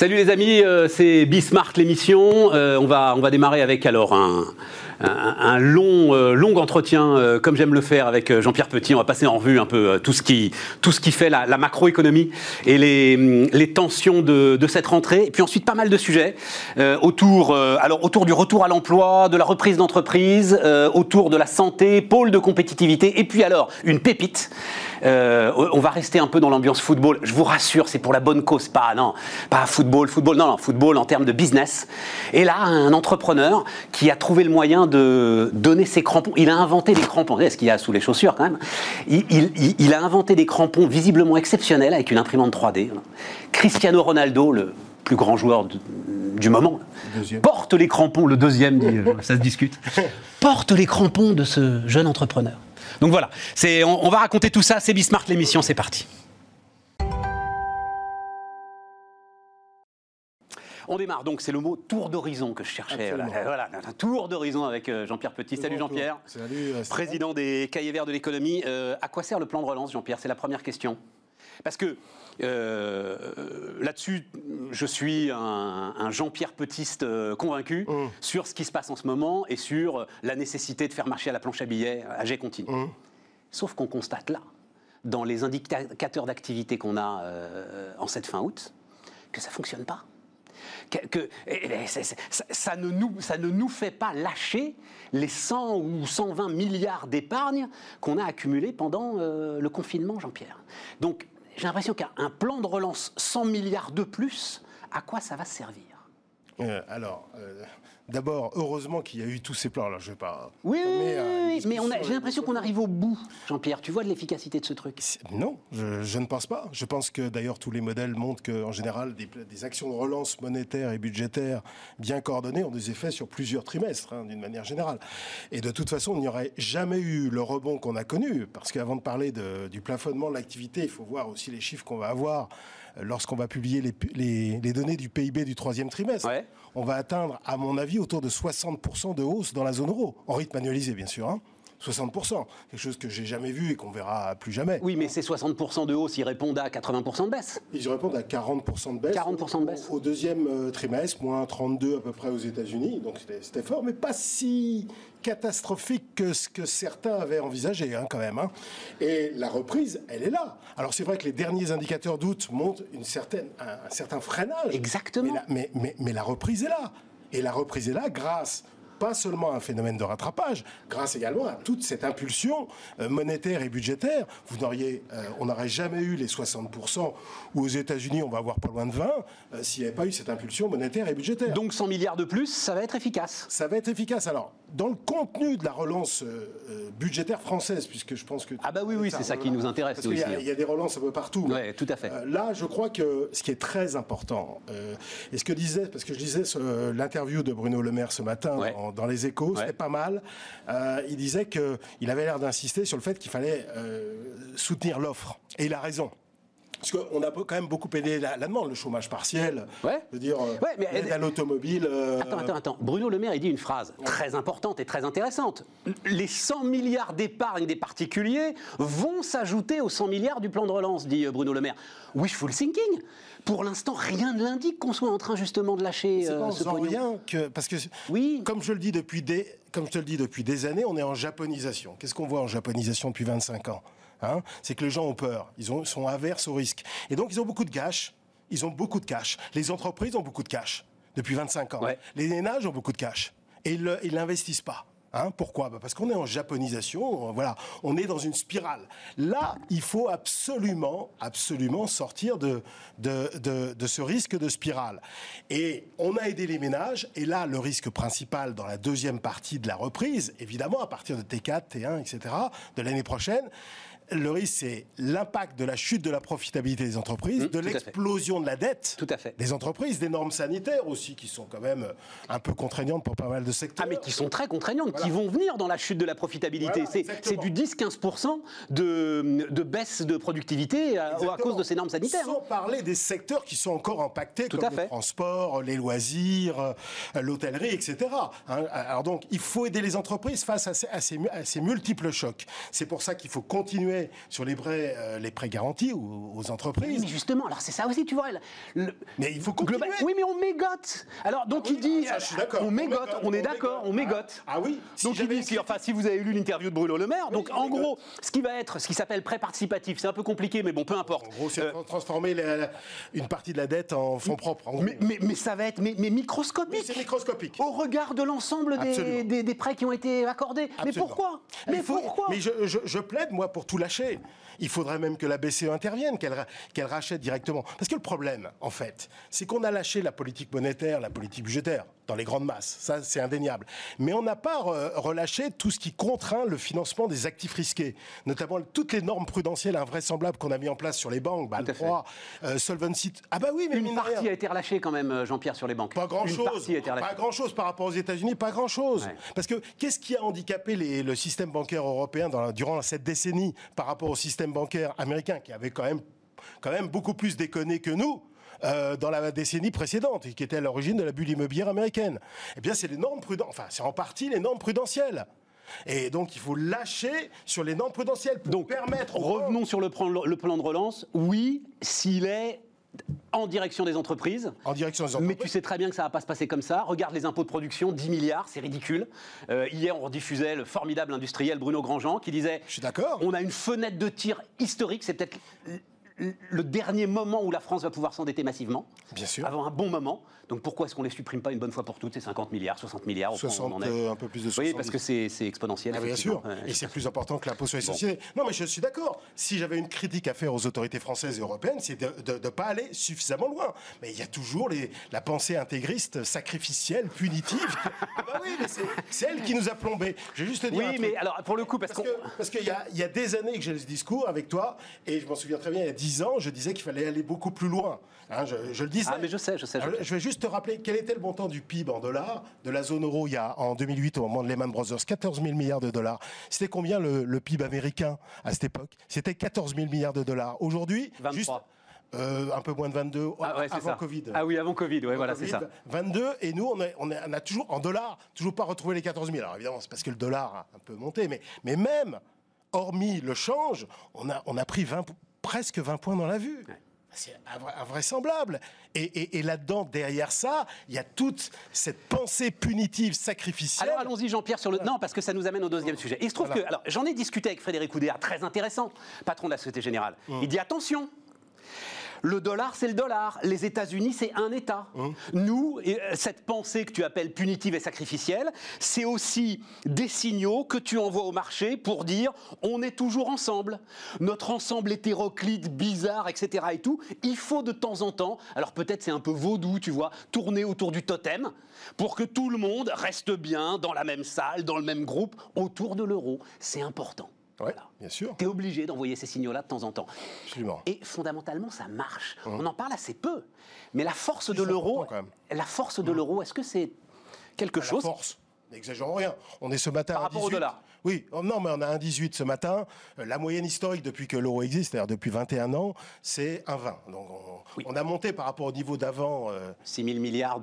Salut les amis, euh, c'est Bismarck l'émission. Euh, on va démarrer avec alors un, un, long, euh, long entretien, euh, comme j'aime le faire avec euh, Jean-Pierre Petit. On va passer en revue un peu tout, ce qui, tout ce qui fait la, macroéconomie et les, mm, tensions de, de, cette rentrée. Et puis ensuite, pas mal de sujets autour, alors, autour du retour à l'emploi, de la reprise d'entreprise, autour de la santé, pôle de compétitivité. Et puis alors, une pépite. on va rester un peu dans l'ambiance football. Je vous rassure, c'est pour la bonne cause, pas non, pas football, football, non, non, football en termes de business. Et là, un entrepreneur qui a trouvé le moyen de donner ses crampons. Il a inventé des crampons. Vous ce qu'il y a sous les chaussures quand même il, a inventé des crampons visiblement exceptionnels avec une imprimante 3D. Cristiano Ronaldo, le plus grand joueur du moment, porte les crampons, le deuxième, ça se discute, porte les crampons de ce jeune entrepreneur. Donc voilà, on, on va raconter tout ça, c'est Bismarck l'émission, c'est parti. On démarre donc, c'est le mot tour d'horizon que je cherchais. Voilà, un tour d'horizon avec euh, Jean-Pierre Petit. Salut Jean-Pierre. Salut. Euh, Président des Cahiers Verts de l'économie. Euh, à quoi sert le plan de relance, Jean-Pierre? C'est la première question. Parce que là-dessus, je suis un, Jean-Pierre Petiste convaincu mmh. sur ce qui se passe en ce moment et sur la nécessité de faire marcher à la planche à billets à jet continu. Mmh. Sauf qu'on constate là, dans les indicateurs d'activité qu'on a en cette fin août, que ça ne fonctionne pas que, eh, eh, ça, ne nous, ça ne nous fait pas lâcher les 100 ou 120 milliards d'épargne qu'on a accumulés pendant euh, le confinement, Jean-Pierre. Donc j'ai l'impression qu'un plan de relance 100 milliards de plus, à quoi ça va servir? Euh, Alors, euh, D'abord, heureusement qu'il y a eu tous ces plans. Alors, je vais pas. Oui, mais, mais j'ai l'impression qu'on arrive au bout, Jean-Pierre. Tu vois de l'efficacité de ce truc? Non, je, ne pense pas. Je pense que d'ailleurs tous les modèles montrent qu'en général, des, actions de relance monétaire et budgétaire bien coordonnées ont des effets sur plusieurs trimestres, hein, d'une manière générale. Et de toute façon, il n'y aurait jamais eu le rebond qu'on a connu, parce qu'avant de parler du plafonnement de l'activité, il faut voir aussi les chiffres qu'on va avoir lorsqu'on va publier les, données du PIB du troisième trimestre. On va atteindre, à mon avis, autour de 60% de hausse dans la zone euro, en rythme annualisé, bien sûr. Hein. 60%, quelque chose que j'ai jamais vu et qu'on verra plus jamais. Oui, mais ces 60% de hausse, ils répondent à 80% de baisse. Ils répondent à 40% de baisse. 40% de baisse. Au, deuxième euh, trimestre, moins 32 à peu près aux États-Unis, donc c'était fort, mais pas si catastrophique que ce que certains avaient envisagé, hein, quand même. Hein. Et la reprise, elle est là. Alors c'est vrai que les derniers indicateurs d'août montrent une certaine, un, certain freinage. Exactement. mais, mais, mais la reprise est là. Et la reprise est là grâce pas seulement un phénomène de rattrapage, grâce également à toute cette impulsion euh, monétaire et budgétaire. Vous n'auriez, euh, on n'aurait jamais eu les 60%, ou aux États-Unis, on va avoir pas loin de 20, euh, s'il n'y avait pas eu cette impulsion monétaire et budgétaire. Donc 100 milliards de plus, ça va être efficace Ça va être efficace. Alors, dans le contenu de la relance budgétaire française, puisque je pense que... Ah bah oui, oui, c'est ça qui nous intéresse aussi. Il y, a, il y, a des relances un peu partout. Oui, tout à fait. là, je crois que ce qui est très important, et ce que disait, parce que je disais l'interview de Bruno Le Maire ce matin dans les échos, c'était pas mal. Euh, il disait qu'il avait l'air d'insister sur le fait qu'il fallait euh, soutenir l'offre. Et il a raison. Parce qu'on a quand même beaucoup aidé la, demande, le chômage partiel, ouais. de dire euh, ouais, mais, à l'automobile. Attends, attends, attends. Bruno Le Maire, il dit une phrase très importante et très intéressante. Les 100 milliards d'épargne des particuliers vont s'ajouter aux 100 milliards du plan de relance, dit Bruno Le Maire. Wishful thinking pour l'instant, rien ne l'indique qu'on soit en train justement de lâcher euh, ce rien que parce que oui. comme je le dis depuis des comme je te le dis depuis des années, on est en japonisation. Qu'est-ce qu'on voit en japonisation depuis 25 ans? Hein C'est que les gens ont peur, ils ont, sont averses au risque. Et donc ils ont beaucoup de cash, ils ont beaucoup de cash. Les entreprises ont beaucoup de cash depuis 25 ans. Les ménages ont beaucoup de cash et ils n'investissent pas. Hein, pourquoi? Bah, Parce qu'on est en japonisation, voilà, on est dans une spirale. Là, il faut absolument, absolument sortir de, de, de, ce risque de spirale. Et on a aidé les ménages, et là, le risque principal dans la deuxième partie de la reprise, évidemment, à partir de T4, T1, etc., de l'année prochaine, le risque, c'est l'impact de la chute de la profitabilité des entreprises, mmh, de l'explosion de la dette des entreprises, des normes sanitaires aussi, qui sont quand même un peu contraignantes pour pas mal de secteurs. Ah, mais qui sont très contraignantes, qui vont venir dans la chute de la profitabilité. c'est du 10-15% de, de, baisse de productivité à, cause de ces normes sanitaires. Sans parler des secteurs qui sont encore impactés, comme le transport, les loisirs, euh, l'hôtellerie, etc. Hein, alors donc, il faut aider les entreprises face à ces, à ces multiples chocs. C'est pour ça qu'il faut continuer prêts, sur les prêts, les prêts garantis aux, entreprises. mais justement, alors c'est ça aussi, tu vois. mais il faut continuer. oui, mais on mégote. Alors donc ah il dit, ah, on mégote, on, est d'accord, on mégote. Ah, oui. donc il dit, enfin si vous avez lu l'interview de Bruno Le Maire, donc en gros, ce qui va être, ce qui s'appelle prêt participatif, c'est un peu compliqué, mais bon, peu importe. En gros, c'est transformer une partie de la dette en fonds propres. mais, mais, ça va être mais, microscopique. c'est microscopique. Au regard de l'ensemble des, des, prêts qui ont été accordés. Mais pourquoi? Mais pourquoi? Mais je, je, plaide, moi, pour tout lâcher. Il faudrait même que la BCE intervienne, qu'elle rachète directement. Parce que le problème, en fait, c'est qu'on a lâché la politique monétaire, la politique budgétaire dans les grandes masses. Ça, c'est indéniable. Mais on n'a pas relâché tout ce qui contraint le financement des actifs risqués, notamment toutes les normes prudentielles invraisemblables qu'on a mis en place sur les banques, BAL 3, euh, Solvency. Ah bah oui, mais une partie a été relâchée quand même, euh, Jean-Pierre, sur les banques. Pas grand-chose. Pas grand-chose par rapport aux États-Unis, pas grand-chose. Parce que qu'est-ce qui a handicapé le système bancaire européen durant cette décennie par rapport au système bancaire américain, qui avait quand même quand même beaucoup plus déconné que nous euh, dans la décennie précédente, qui était à l'origine de la bulle immobilière américaine. Eh bien, c'est les normes prudentielles, enfin, c'est en partie les normes prudentielles. Et donc, il faut lâcher sur les normes prudentielles pour donc, permettre. Revenons sur le plan, le plan de relance. Oui, s'il est en direction des entreprises. En direction des entreprises. Mais tu sais très bien que ça va pas se passer comme ça. Regarde les impôts de production, 10 milliards, c'est ridicule. Euh, hier, on rediffusait le formidable industriel Bruno Grandjean qui disait Je suis d'accord. On a une fenêtre de tir historique, c'est peut-être le dernier moment où la France va pouvoir s'endetter massivement. Bien sûr. Avant un bon moment. Donc pourquoi est-ce qu'on ne les supprime pas une bonne fois pour toutes, ces 50 milliards, 60 milliards 60, on euh, un peu plus de 60. Oui, parce que c'est exponentiel. Ah, bien sûr. et c'est plus important que l'impôt sur les sociétés. Non, mais je suis d'accord. Si j'avais une critique à faire aux autorités françaises et européennes, c'est de ne pas aller suffisamment loin. Mais il y a toujours les, la pensée intégriste, sacrificielle, punitive. ah bah oui, mais c'est elle qui nous a plombés. Je vais juste te dire. Oui, mais alors pour le coup, parce, que parce qu'il y a, y a des années que j'ai ce discours avec toi, et je m'en souviens très bien, il y a 10 ans, je disais qu'il fallait aller beaucoup plus loin. Hein, je, le disais. Ah, mais je sais, je sais. Je, vais juste te rappeler quel était le montant du PIB en dollars de la zone euro il y a, en 2008 au moment de Lehman Brothers 14 000 milliards de dollars. C'était combien le, PIB américain à cette époque? C'était 14 000 milliards de dollars. Aujourd'hui, juste. Euh, un peu moins de 22 ah, avant Covid. Ah oui, avant Covid, ouais, voilà, c'est ça. 22, et nous, on, on, a toujours, en dollars, toujours pas retrouvé les 14 000. Alors évidemment, c'est parce que le dollar a un peu monté, mais, mais même, hormis le change, on a, on a pris 20, presque 20 points dans la vue. C'est invraisemblable. Et, et, là-dedans, derrière ça, il y a toute cette pensée punitive, sacrificielle. Alors allons-y, Jean-Pierre, sur le. Non, parce que ça nous amène au deuxième sujet. Il se trouve que. Alors, j'en ai discuté avec Frédéric Oudéa, très intéressant, patron de la Société Générale. Mmh. Il dit attention, le dollar, c'est le dollar. Les États-Unis, c'est un État. Hein Nous, euh, cette pensée que tu appelles punitive et sacrificielle, c'est aussi des signaux que tu envoies au marché pour dire on est toujours ensemble. Notre ensemble hétéroclite, bizarre, etc. et tout, il faut de temps en temps, alors peut-être c'est un peu vaudou, tu vois, tourner autour du totem pour que tout le monde reste bien dans la même salle, dans le même groupe, autour de l'euro. C'est important. Ouais, bien sûr. Tu es obligé d'envoyer ces signaux-là de temps en temps. Absolument. Et fondamentalement, ça marche. Mmh. On en parle assez peu. Mais la force de l'euro, la force de mmh. l'euro, est-ce que c'est quelque chose La force. N'exagérons rien. On est ce matin Par rapport au dollar. Oui, oh, non, mais on a un 18 ce matin. Euh, la moyenne historique depuis que l'euro existe, c'est-à-dire depuis 21 ans, c'est un 20. Donc on, a monté par rapport au niveau d'avant. 6 000 milliards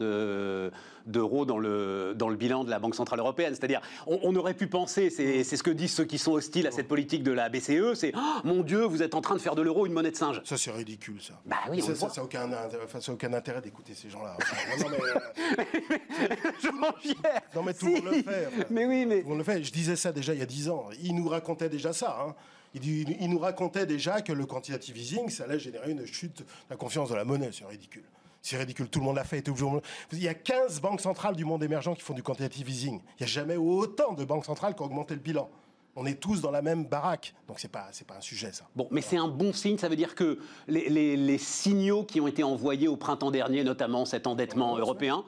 d'euros dans, le, dans le bilan de la Banque Centrale Européenne. C'est-à-dire, on, aurait pu penser, c'est ce que disent ceux qui sont hostiles à cette politique de la BCE, c'est oh, mon Dieu, vous êtes en train de faire de l'euro une monnaie de singe. Ça, c'est ridicule, ça. Bah oui, ça, n'a aucun, aucun intérêt d'écouter ces gens-là. non, mais. Euh, Jean-Pierre Non, mais tout le monde le fait. Mais oui, mais. On le fait. Je disais ça déjà il y a 10 ans. Il nous racontait déjà ça. Hein. Il, nous racontait déjà que le quantitative easing, ça allait générer une chute de la confiance de la monnaie. C'est ridicule. C'est ridicule. Tout le monde l'a fait. Il y a 15 banques centrales du monde émergent qui font du quantitative easing. Il n'y a jamais autant de banques centrales qui ont augmenté le bilan. On est tous dans la même baraque. Donc c'est pas, pas un sujet, ça. Bon, mais c'est un bon signe. Ça veut dire que les, signaux qui ont été envoyés au printemps dernier, notamment cet endettement européen,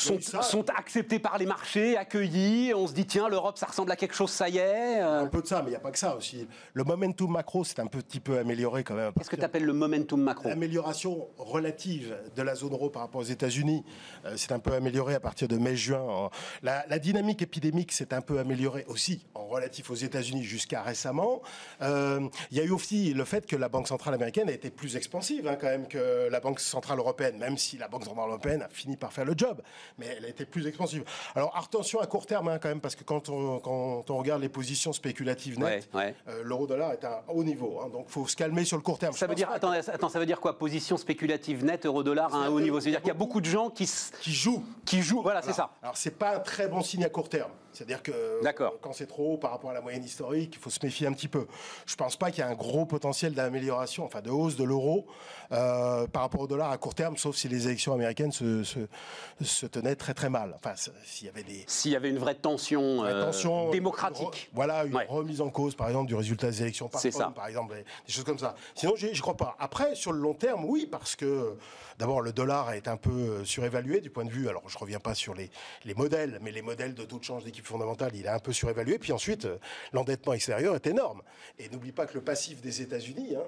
sont, acceptés par les marchés, accueillis. On se dit, tiens, l'Europe, ça ressemble à quelque chose, ça y est. Euh. Un peu de ça, mais il n'y a pas que ça aussi. Le momentum macro, c'est un petit peu amélioré quand même. Qu'est-ce que tu appelles le momentum macro? L'amélioration relative de la zone euro par rapport aux États-Unis, euh, c'est un peu amélioré à partir de mai-juin. La, dynamique épidémique s'est un peu améliorée aussi en relatif aux États-Unis jusqu'à récemment. Euh, il y a eu aussi le fait que la Banque centrale américaine a été plus expansive hein, quand même que la Banque centrale européenne, même si la Banque centrale européenne a fini par faire le job. Mais elle a été plus expansive. Alors attention à court terme hein, quand même, parce que quand on, quand on regarde les positions spéculatives nettes, euh, l'euro-dollar est à un haut niveau. Hein, donc il faut se calmer sur le court terme. Ça veut dire, attends, attends, ça veut dire quoi Position spéculative nette, euro-dollar à un haut niveau? C'est-à-dire qu'il y a beaucoup de gens qui, qui jouent. Qui jouent, voilà, c'est ça. Alors c'est pas un très bon signe à court terme. C'est-à-dire que quand c'est trop haut par rapport à la moyenne historique, il faut se méfier un petit peu. Je ne pense pas qu'il y ait un gros potentiel d'amélioration, enfin de hausse de l'euro euh, par rapport au dollar à court terme, sauf si les élections américaines se, se, tenaient très très mal. Enfin, s'il y avait des... S'il y avait une vraie tension, euh, démocratique. voilà, une remise en cause, par exemple, du résultat des élections par, ça. par exemple, des choses comme ça. Sinon, je ne crois pas. Après, sur le long terme, oui, parce que d'abord, le dollar est un peu surévalué du point de vue, alors je ne reviens pas sur les, les modèles, mais les modèles de taux de change d'équipe fondamentale, il est un peu surévalué. Puis ensuite, euh, l'endettement extérieur est énorme. Et n'oublie pas que le passif des États-Unis, hein,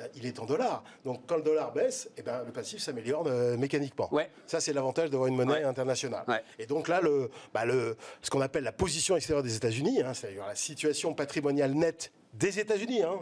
euh, il est en dollars. Donc quand le dollar baisse, eh ben, le passif s'améliore euh, mécaniquement. Ouais. Ça, c'est l'avantage d'avoir une monnaie internationale. Et donc là, le, bah, le, ce qu'on appelle la position extérieure des États-Unis, hein, c'est-à-dire la situation patrimoniale nette des États-Unis, hein,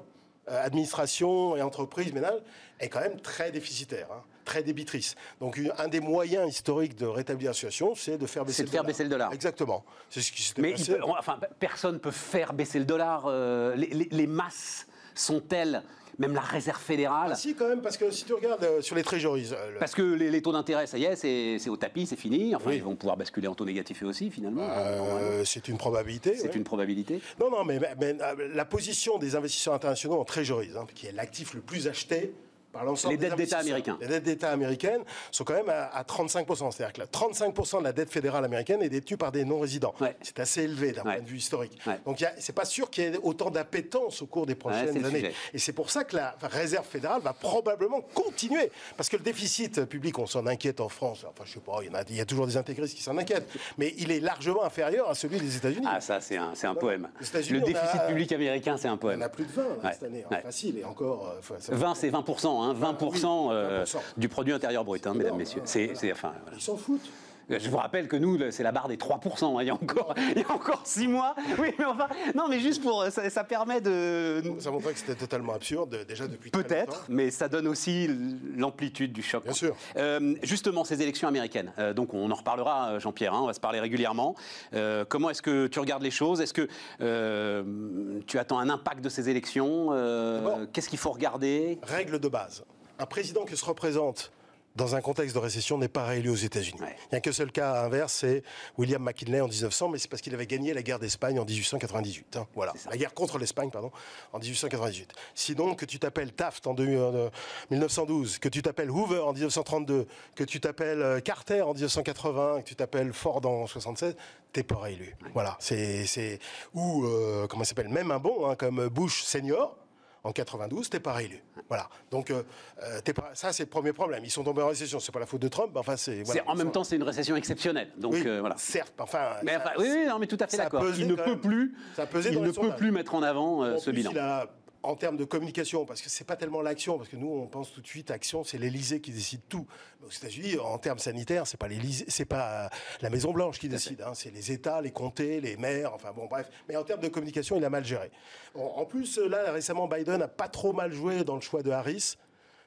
administration et entreprise, ménage, est quand même très déficitaire. Hein très débitrice. Donc un des moyens historiques de rétablir la situation, c'est de faire baisser, le, faire baisser le dollar. Exactement. C'est ce qui s'était Mais enfin, personne ne peut faire baisser le dollar. Euh, les, masses sont elles même la réserve fédérale. Ah, si, quand même, parce que si tu regardes euh, sur les trésoreries. Euh, parce que les, taux d'intérêt, ça y est, c'est au tapis, c'est fini. Enfin, ils vont pouvoir basculer en taux négatif eux aussi, finalement. c'est une probabilité. C'est une probabilité. Non, non, mais, la position des investisseurs internationaux en trésoreries, hein, qui est l'actif le plus acheté les dettes d'État américaines. Les dettes d'État américaines sont quand même à, 35%. C'est-à-dire que 35% de la dette fédérale américaine est détenue par des non-résidents. C'est assez élevé d'un point de vue historique. Donc c'est pas sûr qu'il y ait autant d'appétence au cours des prochaines années. Et c'est pour ça que la réserve fédérale va probablement continuer. Parce que le déficit public, on s'en inquiète en France. Enfin, je sais pas, il y, a, il y a toujours des intégristes qui s'en inquiètent. Mais il est largement inférieur à celui des États-Unis. Ah, ça, c'est un, un poème. Le déficit public américain, c'est un poème. On a plus de 20 cette année. facile. Et encore. 20, euh, c'est 20%. 20%, ah euh, du produit intérieur brut, hein, mesdames, messieurs. C'est, enfin, Ils s'en foutent. Je vous rappelle que nous, c'est la barre des 3%. Hein, il, y a encore, il y a encore 6 mois. Oui, mais enfin, non, mais juste pour. Ça, ça permet de. Ça montrait que c'était totalement absurde, déjà depuis Peut-être, mais ça donne aussi l'amplitude du choc. Bien sûr. Euh, justement, ces élections américaines. Euh, donc, on en reparlera, Jean-Pierre. Hein, on va se parler régulièrement. Euh, comment est-ce que tu regardes les choses? Est-ce que tu attends un impact de ces élections? Qu'est-ce qu'il faut regarder? Règle de base. Un président qui se représente dans un contexte de récession, n'est pas réélu aux États-Unis. Il n'y a qu'un seul cas inverse, c'est William McKinley en 1900, mais c'est parce qu'il avait gagné la guerre d'Espagne en 1898. Hein. voilà, la guerre contre l'Espagne, pardon, en 1898. Sinon, que tu t'appelles Taft en 1912, que tu t'appelles Hoover en 1932, que tu t'appelles euh, Carter en 1980, que tu t'appelles Ford en 1976, t'es pas réélu. Voilà, c'est ou euh, comment s'appelle, même un bon hein, comme Bush senior en 92, t'es pas réélu. Voilà. Donc euh, euh pas, ça c'est le premier problème. Ils sont tombés en récession. C'est pas la faute de Trump. Enfin c'est. Voilà, en même temps c'est une récession exceptionnelle. Donc euh, voilà. Certes. Enfin. Mais, oui, oui, non, mais tout à fait d'accord. Il ne peut plus. Ça il ne peut plus mettre en avant euh, ce bilan en termes de communication, parce que c'est pas tellement l'action, parce que nous on pense tout de suite action, c'est l'Élysée qui décide tout. Mais aux États-Unis, en termes sanitaires, c'est pas l'Élysée, c'est pas la Maison Blanche qui décide, hein, c'est les États, les comtés, les maires, enfin bon bref. Mais en termes de communication, il a mal géré. en plus, là récemment, Biden a pas trop mal joué dans le choix de Harris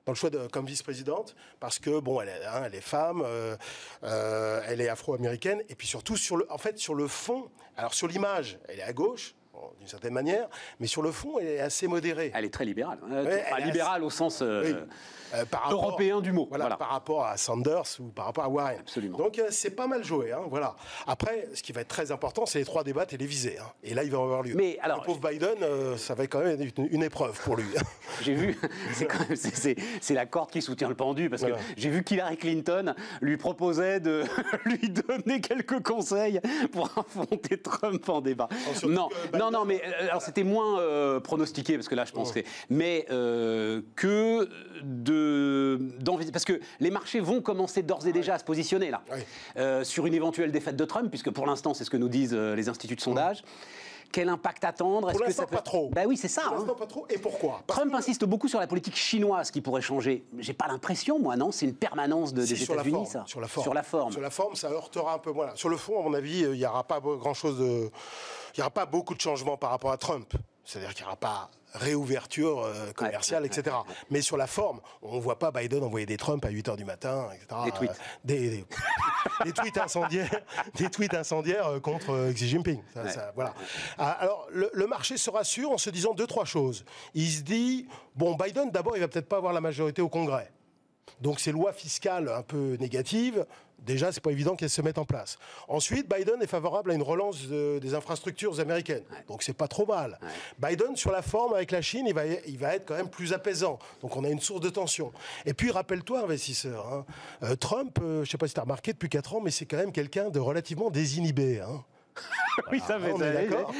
dans le choix de, comme vice-présidente, parce que bon, elle est, hein, elle est femme, euh, euh, elle est afro-américaine, et puis surtout sur le, en fait, sur le fond. Alors sur l'image, elle est à gauche, d'une certaine manière, mais sur le fond, elle est assez modérée. Elle est très libérale. libérale au sens euh, euh, européen du mot. Voilà, Par rapport à Sanders ou par rapport à Warren. Absolument. Donc euh, c'est pas mal joué. Hein, voilà. Après, ce qui va être très important, c'est les trois débats télévisés. Hein. Et là, il va avoir lieu. Mais alors, le pauvre Biden, ça va être quand même une, épreuve pour lui. j'ai vu, c'est la corde qui soutient le pendu, parce que j'ai vu qu'Hillary Clinton lui proposait de lui donner quelques conseils pour affronter Trump en débat. non, non, non, mais euh, alors c'était moins euh, pronostiqué parce que là je pense que mais euh, que de parce que les marchés vont commencer d'ores et déjà à se positionner là. Sur une éventuelle défaite de Trump puisque pour l'instant c'est ce que nous disent les instituts de sondage. Quel impact attendre? Pour l'instant, pas trop. Ben oui, c'est ça. Pour l'instant, pas trop. Et pourquoi? Trump insiste beaucoup sur la politique chinoise qui pourrait changer. J'ai pas l'impression, moi, non? C'est une permanence de, des États-Unis, ça. Sur la forme. Sur la forme. Sur la forme, ça heurtera un peu moins. Sur le fond, à mon avis, il n'y aura pas grand-chose de... Il n'y aura pas beaucoup de changements par rapport à Trump. C'est-à-dire qu'il n'y aura pas réouverture commerciale, etc. Mais sur la forme, on ne voit pas Biden envoyer des Trump à 8 h du matin, etc. Des tweets. des, tweets incendiaires, des tweets incendiaires contre Xi Jinping. voilà. Ah, alors, le, le, marché se rassure en se disant deux, trois choses. Il se dit, bon, Biden, d'abord, il va peut-être pas avoir la majorité au Congrès. Donc ces lois fiscales un peu négatives, déjà, c'est pas évident qu'elles se mettent en place. Ensuite, Biden est favorable à une relance des infrastructures américaines. Donc c'est pas trop mal. Biden, sur la forme avec la Chine, il va, il va être quand même plus apaisant. Donc on a une source de tension. Et puis, rappelle-toi, investisseur, hein, euh, Trump, euh, je sais pas si tu as remarqué depuis 4 ans, mais c'est quand même quelqu'un de relativement désinhibé. Hein. oui, ça fait.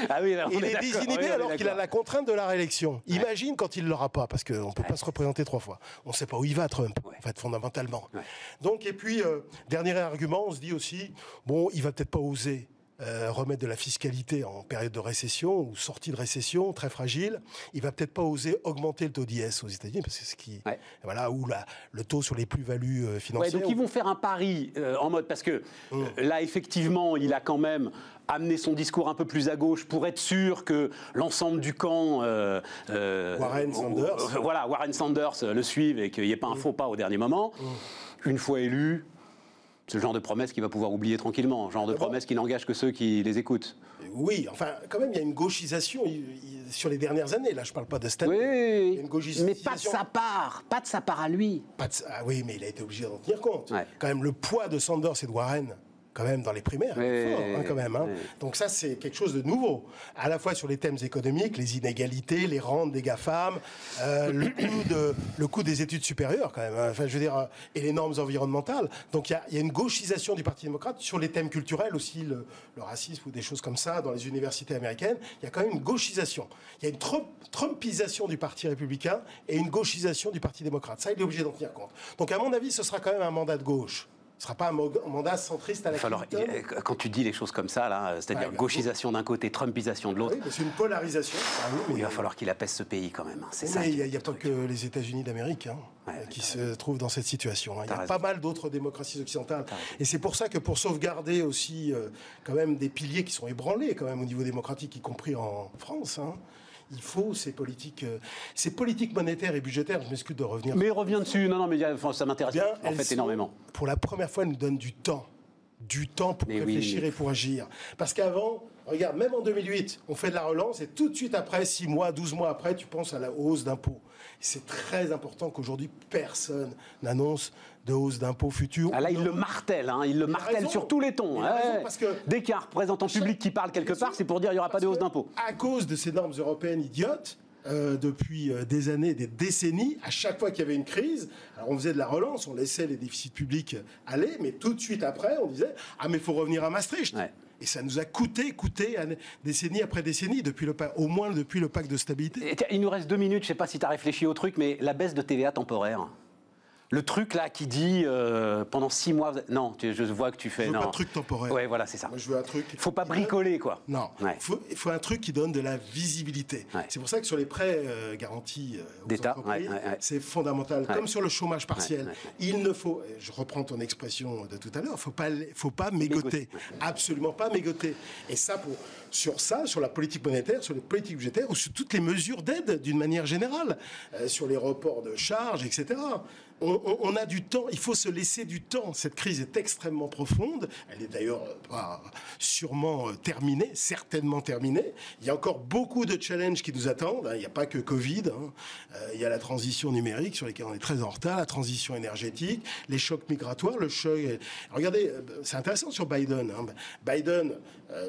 Ah oui, il est désinhibé alors qu'il a la contrainte de la réélection. Imagine quand il ne l'aura pas, parce qu'on ne peut pas se représenter trois fois. On ne sait pas où il va, Trump, en fait, fondamentalement. Donc, et puis, euh, dernier argument, on se dit aussi, bon, il va peut-être pas oser euh, remettre de la fiscalité en période de récession ou sortie de récession très fragile, il va peut-être pas oser augmenter le taux d'IS aux États-Unis parce que ce qui voilà ou la, le taux sur les plus-values euh, financières. donc ils vont faire un pari euh, en mode parce que hum. là effectivement il a quand même amené son discours un peu plus à gauche pour être sûr que l'ensemble du camp Warren Sanders voilà Warren Sanders le suive et qu'il n'y ait pas un hum. faux pas au dernier moment. Hum. Une fois élu, c'est le genre de promesse qu'il va pouvoir oublier tranquillement, genre de promesse qui n'engage que ceux qui les écoutent. Oui, enfin, quand même, il y a une gauchisation sur les dernières années. Là, je ne parle pas de Stanley. Oui, une mais pas de sa part, pas de sa part à lui. Pas ah oui, mais il a été obligé d'en tenir compte. Quand même, le poids de Sanders et de Warren quand même dans les primaires, fort, hein, quand même. Hein. Donc ça, c'est quelque chose de nouveau, à la fois sur les thèmes économiques, les inégalités, les rentes des GAFAM, euh, le, coût de, le coût des études supérieures, quand même. Hein. Enfin, je veux dire, et les normes environnementales. Donc il y, y a, une gauchisation du Parti démocrate sur les thèmes culturels aussi, le, le, racisme ou des choses comme ça dans les universités américaines. Il y a quand même une gauchisation. Il y a une trumpisation du Parti républicain et une gauchisation du Parti démocrate. Ça, il est obligé d'en tenir compte. Donc à mon avis, ce sera quand même un mandat de gauche. Ce ne sera pas un mandat centriste à la Alors, Quand tu dis les choses comme ça, là, c'est-à-dire gauchisation d'un côté, trumpisation de l'autre. Oui, c'est une polarisation. il va falloir qu'il apaise ce pays quand même. Hein, c'est ça. Il n'y a, pas que les États-Unis d'Amérique hein, qui se trouvent dans cette situation. Hein. Il y a pas mal d'autres démocraties occidentales. Et c'est pour ça que pour sauvegarder aussi euh, quand même des piliers qui sont ébranlés quand même au niveau démocratique, y compris en France il faut ces politiques, euh, ces politiques monétaires et budgétaires. Je m'excuse de revenir. Mais reviens dessus. Non, non, mais ça m'intéresse en fait énormément. Pour la première fois, nous donnent du temps du temps pour réfléchir et pour agir. Parce qu'avant, regarde, même en 2008, on fait de la relance et tout de suite après, 6 mois, 12 mois après, tu penses à la hausse d'impôts. C'est très important qu'aujourd'hui, personne n'annonce de hausse d'impôts futurs. Ah là, il le martèle, hein, il le martèle sur tous les tons. parce que Dès qu'il y a un représentant public qui parle quelque part, c'est pour dire qu'il n'y aura pas de hausse d'impôts. À cause de ces normes européennes idiotes, euh, depuis euh, des années, des décennies, à chaque fois qu'il y avait une crise, alors on faisait de la relance, on laissait les déficits publics aller, mais tout de suite après, on disait ah mais il faut revenir à Maastricht. Et ça nous a coûté, coûté, décennie après décennie, depuis le, au moins depuis le pacte de stabilité. il nous reste deux minutes, je ne sais pas si tu as réfléchi au truc, mais la baisse de TVA temporaire le truc là qui dit euh, pendant six mois. Non, je vois que tu fais. Je veux non. pas un truc temporaire. Ouais, voilà, c'est ça. Moi, je veux un truc. Faut pas bricoler, quoi. Non. Il faut, un truc qui donne de la visibilité. C'est pour ça que sur les prêts euh, garantis euh, d'État, c'est fondamental. Comme sur le chômage partiel, il ne faut. Je reprends ton expression de tout à l'heure. Faut pas, faut pas mégoter. Absolument pas mégoter. Et ça, pour sur ça, sur la politique monétaire, sur les politiques budgétaires ou sur toutes les mesures d'aide d'une manière générale, sur les reports de charges, etc on, a du temps, il faut se laisser du temps. Cette crise est extrêmement profonde. Elle est d'ailleurs pas sûrement euh, terminée, certainement terminée. Il y a encore beaucoup de challenges qui nous attendent. Hein. Il n'y a pas que Covid. Hein. Euh, il y a la transition numérique sur laquelle on est très en retard, la transition énergétique, les chocs migratoires, le choc. Regardez, euh, c'est intéressant sur Biden. Hein. Biden,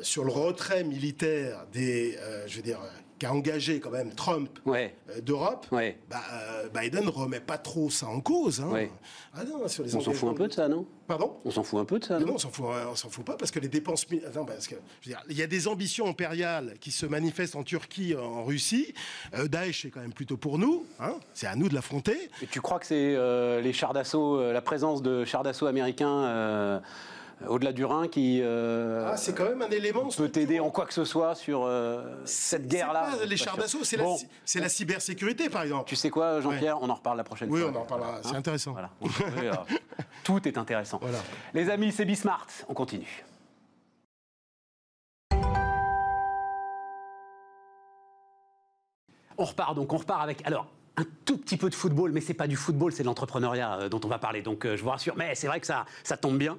sur le retrait militaire des, je veux dire, qui a engagé quand même Trump euh, d'Europe, bah, euh, Biden ne remet pas trop ça en cause. Hein. Ah on s'en fout un peu de ça, non? Pardon? On s'en fout un peu de ça Non, on s'en fout, s'en fout pas parce que les dépenses. parce que il y a des ambitions impériales qui se manifestent en Turquie, en Russie. Euh, Daesh est quand même plutôt pour nous. Hein. c'est à nous de l'affronter. Et tu crois que c'est les chars d'assaut, la présence de chars d'assaut américains au-delà du Rhin qui euh, ah, c'est quand même un élément peut t'aider en quoi que ce soit sur euh, cette guerre-là. Les chars d'assaut, c'est la, cybersécurité, par exemple. Tu sais quoi, Jean-Pierre, on en reparle la prochaine fois. Oui, on en reparlera. c'est hein intéressant. Tout est intéressant. Les amis, c'est Bismart. On continue. On repart donc, on repart avec. Alors, un tout petit peu de football, mais c'est pas du football, c'est de l'entrepreneuriat euh, dont on va parler. Donc euh, je vous rassure, mais c'est vrai que ça, ça tombe bien.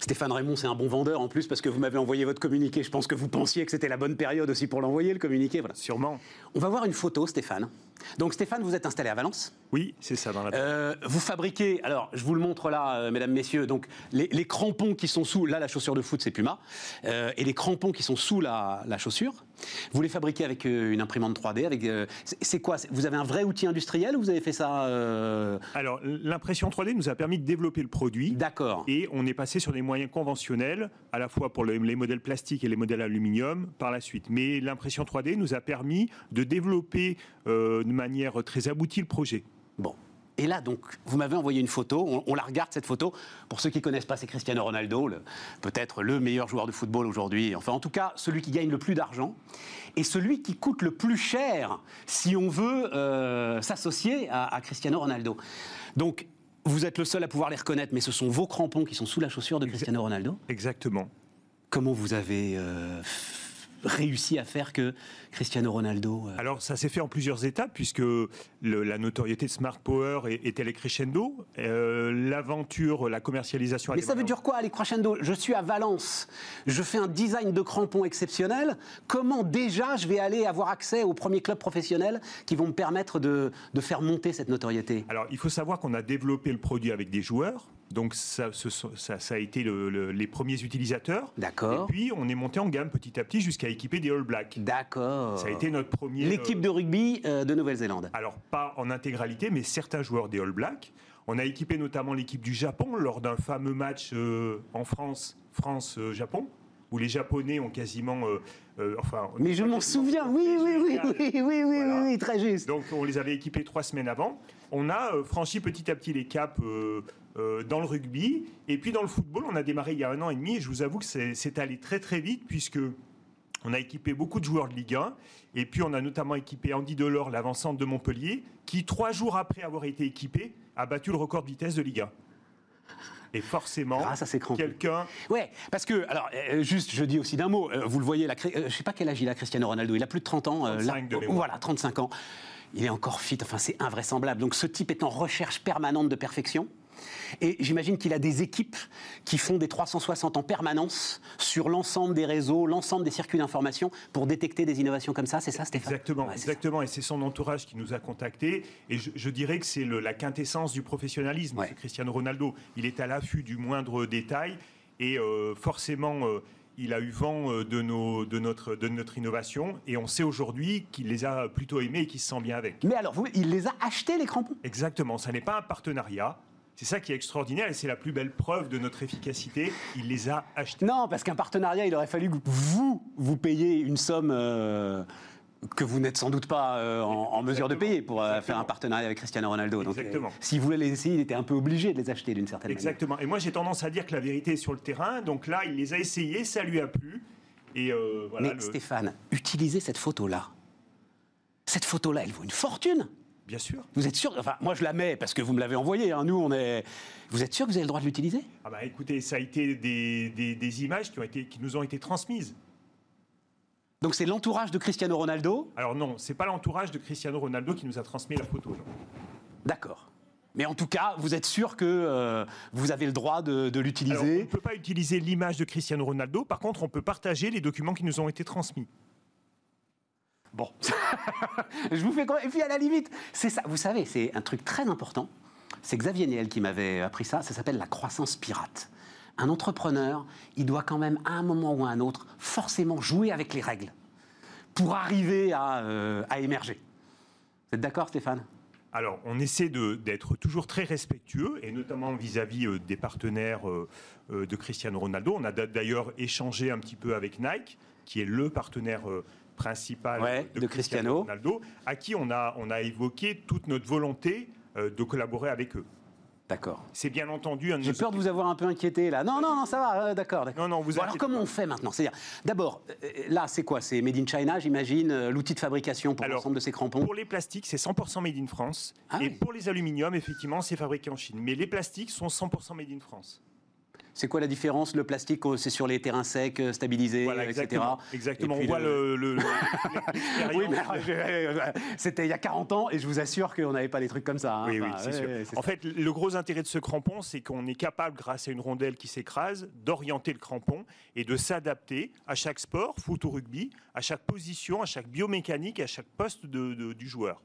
Stéphane Raymond, c'est un bon vendeur en plus parce que vous m'avez envoyé votre communiqué. Je pense que vous pensiez que c'était la bonne période aussi pour l'envoyer, le communiqué. Voilà. Sûrement. On va voir une photo, Stéphane. Donc Stéphane, vous êtes installé à Valence Oui, c'est ça dans la. Euh, vous fabriquez, alors je vous le montre là, mesdames, messieurs, donc les, crampons qui sont sous, là la chaussure de foot c'est Puma, et les crampons qui sont sous la, la, chaussure, vous les fabriquez avec une imprimante 3D, avec, c'est quoi? Vous avez un vrai outil industriel ou vous avez fait ça Alors l'impression 3D nous a permis de développer le produit. D'accord. Et on est passé sur des moyens conventionnels, à la fois pour les modèles plastiques et les modèles aluminium par la suite. Mais l'impression 3D nous a permis de développer euh, de manière très aboutie le projet. Bon. Et là, donc, vous m'avez envoyé une photo, on, la regarde cette photo. Pour ceux qui ne connaissent pas, c'est Cristiano Ronaldo, peut-être le meilleur joueur de football aujourd'hui. Enfin, en tout cas, celui qui gagne le plus d'argent et celui qui coûte le plus cher si on veut euh, s'associer à, à Cristiano Ronaldo. Donc, vous êtes le seul à pouvoir les reconnaître, mais ce sont vos crampons qui sont sous la chaussure de Cristiano Ronaldo Exactement. Comment vous avez euh, réussi à faire que Cristiano Ronaldo euh, Alors ça s'est fait en plusieurs étapes puisque la notoriété de Smart Power était les crescendo, euh, l'aventure, la commercialisation. Mais ça veut dire quoi aller crescendo? Je suis à Valence, je fais un design de crampons exceptionnel. Comment déjà je vais aller avoir accès aux premiers clubs professionnels qui vont me permettre de, de faire monter cette notoriété? Alors il faut savoir qu'on a développé le produit avec des joueurs donc ça, ça, a été les premiers utilisateurs. D'accord. Et puis on est monté en gamme petit à petit jusqu'à équiper des All Blacks. D'accord. Ça a été notre premier. L'équipe euh, de rugby euh, de Nouvelle-Zélande. Alors pas en intégralité, mais certains joueurs des All Blacks. On a équipé notamment l'équipe du Japon lors d'un fameux match euh, en France, France-Japon où les Japonais ont quasiment, enfin. Mais je m'en souviens, oui, oui, oui, oui, oui, oui, oui, très juste. Donc on les avait équipés trois semaines avant. On a franchi petit à petit les caps euh, dans le rugby. Et puis dans le football, on a démarré il y a un an et demi. Et je vous avoue que c'est allé très très vite puisque on a équipé beaucoup de joueurs de Ligue 1. Et puis on a notamment équipé Andy Delors, l'avancante de Montpellier, qui trois jours après avoir été équipé, a battu le record de vitesse de Ligue 1. Et forcément, quelqu'un. Ouais, parce que, alors, euh, juste, je dis aussi d'un mot, euh, vous le voyez, la, je sais pas quel âge il a, Cristiano Ronaldo, il a plus de 30 ans. 35 là, voilà, 35 ans. Il est encore fit, enfin, c'est invraisemblable. Donc, ce type est en recherche permanente de perfection. Et j'imagine qu'il a des équipes qui font des 360 en permanence sur l'ensemble des réseaux, l'ensemble des circuits d'information pour détecter des innovations comme ça, c'est ça Stéphane? Exactement, exactement. Et c'est son entourage qui nous a contactés. Et je, dirais que c'est la quintessence du professionnalisme. Cristiano Ronaldo, il est à l'affût du moindre détail. Et euh, forcément... Euh, il a eu vent euh, de, nos, de, notre, de notre innovation et on sait aujourd'hui qu'il les a plutôt aimés et qu'il se sent bien avec. Mais alors, vous, il les a achetés, les crampons? Exactement, ça n'est pas un partenariat. C'est ça qui est extraordinaire et c'est la plus belle preuve de notre efficacité. Il les a achetés. Non, parce qu'un partenariat, il aurait fallu que vous, vous payiez une somme euh, que vous n'êtes sans doute pas euh, en, mesure de payer pour euh, faire un partenariat avec Cristiano Ronaldo. Exactement. si vous voulez les essayer, il était un peu obligé de les acheter d'une certaine manière. Exactement. Et moi, j'ai tendance à dire que la vérité est sur le terrain. Donc là, il les a essayés, ça lui a plu. Et voilà, Mais Stéphane, utilisez cette photo-là. Cette photo-là, elle vaut une fortune. Bien sûr. Vous êtes sûr Enfin, moi je la mets parce que vous me l'avez envoyée. Hein. Nous, on est. Vous êtes sûr que vous avez le droit de l'utiliser? Ah bah écoutez, ça a été des, images qui, ont été, qui nous ont été transmises. Donc c'est l'entourage de Cristiano Ronaldo? Alors non, c'est pas l'entourage de Cristiano Ronaldo qui nous a transmis la photo. D'accord. Mais en tout cas, vous êtes sûr que euh, vous avez le droit de, l'utiliser? On ne peut pas utiliser l'image de Cristiano Ronaldo. Par contre, on peut partager les documents qui nous ont été transmis. Bon, je vous fais Et puis à la limite, c'est ça. Vous savez, c'est un truc très important. C'est Xavier Niel qui m'avait appris ça. Ça s'appelle la croissance pirate. Un entrepreneur, il doit quand même, à un moment ou à un autre, forcément jouer avec les règles pour arriver à, euh, émerger. Vous êtes d'accord, Stéphane? Alors, on essaie d'être toujours très respectueux, et notamment vis-à-vis euh, des partenaires euh, de Cristiano Ronaldo. On a d'ailleurs échangé un petit peu avec Nike, qui est le partenaire principal de, Cristiano Ronaldo, à qui on a, on a évoqué toute notre volonté euh, de collaborer avec eux. D'accord. C'est bien entendu un J'ai peur de vous avoir un peu inquiété là. Non, non, non, ça va, euh, d'accord. Non, non, vous Alors comment on fait maintenant? C'est-à-dire, d'abord, euh, là, c'est quoi? C'est Made in China, j'imagine, l'outil de fabrication pour l'ensemble de ces crampons? Pour les plastiques, c'est 100% Made in France. Ah et pour les aluminiums, effectivement, c'est fabriqué en Chine. Mais les plastiques sont 100% Made in France. C'est quoi la différence Le plastique, oh, c'est sur les terrains secs, euh, stabilisés, exactement, etc. Exactement. On voit le. le, oui, mais c'était il y a 40 ans et je vous assure qu'on n'avait pas des trucs comme ça. Hein. Oui, oui, c'est sûr. en fait, le gros intérêt de ce crampon, c'est qu'on est capable, grâce à une rondelle qui s'écrase, d'orienter le crampon et de s'adapter à chaque sport, foot ou rugby, à chaque position, à chaque biomécanique, à chaque poste de, du joueur.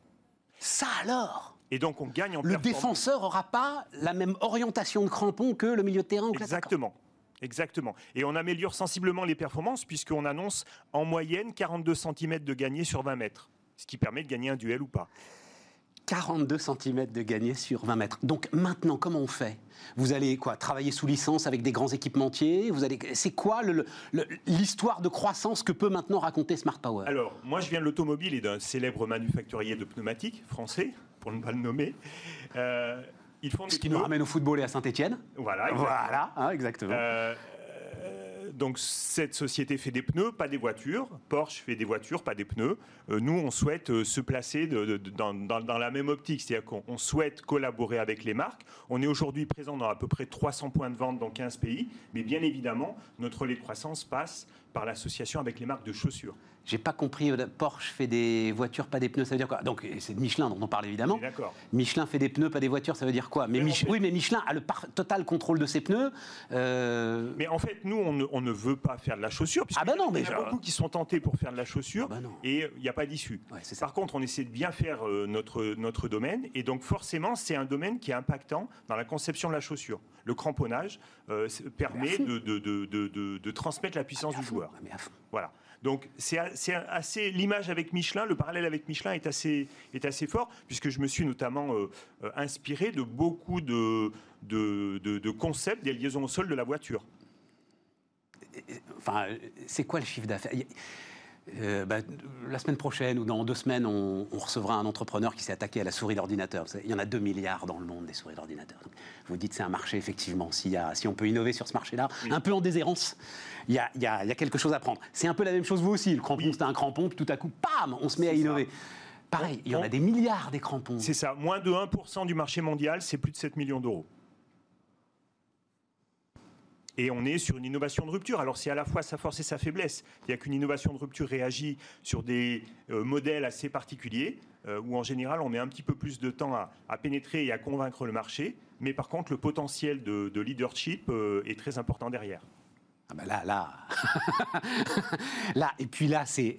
Ça alors? Et donc on gagne en Le défenseur n'aura pas la même orientation de crampon que le milieu de terrain. Exactement. Exactement. Et on améliore sensiblement les performances puisqu'on annonce en moyenne 42 cm de gagné sur 20 mètres, ce qui permet de gagner un duel ou pas. 42 cm de gagné sur 20 mètres. Donc maintenant, comment on fait? Vous allez quoi Travailler sous licence avec des grands équipementiers? Vous allez C'est quoi l'histoire de croissance que peut maintenant raconter Smart Power? Alors, moi, je viens de l'automobile et d'un célèbre manufacturier de pneumatiques français, pour ne pas le nommer. Euh, ils font Ce qui nous ramène au football et à Saint-Etienne. Voilà, exactement. Voilà, hein, exactement. Euh, donc cette société fait des pneus, pas des voitures. Porsche fait des voitures, pas des pneus. Euh, nous, on souhaite euh, se placer dans, la même optique, c'est-à-dire qu'on souhaite collaborer avec les marques. On est aujourd'hui présent dans à peu près 300 points de vente dans 15 pays, mais bien évidemment, notre relais de croissance passe par l'association avec les marques de chaussures. J'ai pas compris. Euh, Porsche fait des voitures, pas des pneus. Ça veut dire quoi? Donc c'est Michelin dont on parle évidemment. D'accord. Michelin fait des pneus, pas des voitures. Ça veut dire quoi? Mais, Oui, mais Michelin a le total contrôle de ses pneus. Euh, mais en fait, nous, on ne, veut pas faire de la chaussure. Ah bah non, mais il y a beaucoup qui sont tentés pour faire de la chaussure ah bah et il n'y a pas d'issue. Par contre, on essaie de bien faire euh, notre notre domaine et donc forcément, c'est un domaine qui est impactant dans la conception de la chaussure. Le cramponnage permet de de, de, de, transmettre la puissance ah, du joueur. Fond. Voilà. Donc c'est assez l'image avec Michelin, le parallèle avec Michelin est assez est assez fort puisque je me suis notamment euh, euh, inspiré de beaucoup de de, de concepts des liaisons au sol de la voiture. Enfin, c'est quoi le chiffre d'affaires? Euh, bah, la semaine prochaine ou dans deux semaines, on, recevra un entrepreneur qui s'est attaqué à la souris d'ordinateur. Il y en a 2 milliards dans le monde des souris d'ordinateur. Vous dites c'est un marché, effectivement. Si, y a, si on peut innover sur ce marché-là, un peu en déshérence, il y a, y a, quelque chose à prendre. C'est un peu la même chose vous aussi. Le crampon, c'était un crampon, puis tout à coup, pam, on se met à innover. Pareil, il y en a des milliards des crampons. C'est ça. Moins de 1% du marché mondial, c'est plus de 7 millions d'euros. Et on est sur une innovation de rupture. Alors c'est à la fois sa force et sa faiblesse. A qu'une innovation de rupture réagit sur des euh, modèles assez particuliers, euh, où en général on met un petit peu plus de temps à, pénétrer et à convaincre le marché. Mais par contre, le potentiel de, leadership euh, est très important derrière. Ah ben là, là, là, et puis là, c'est,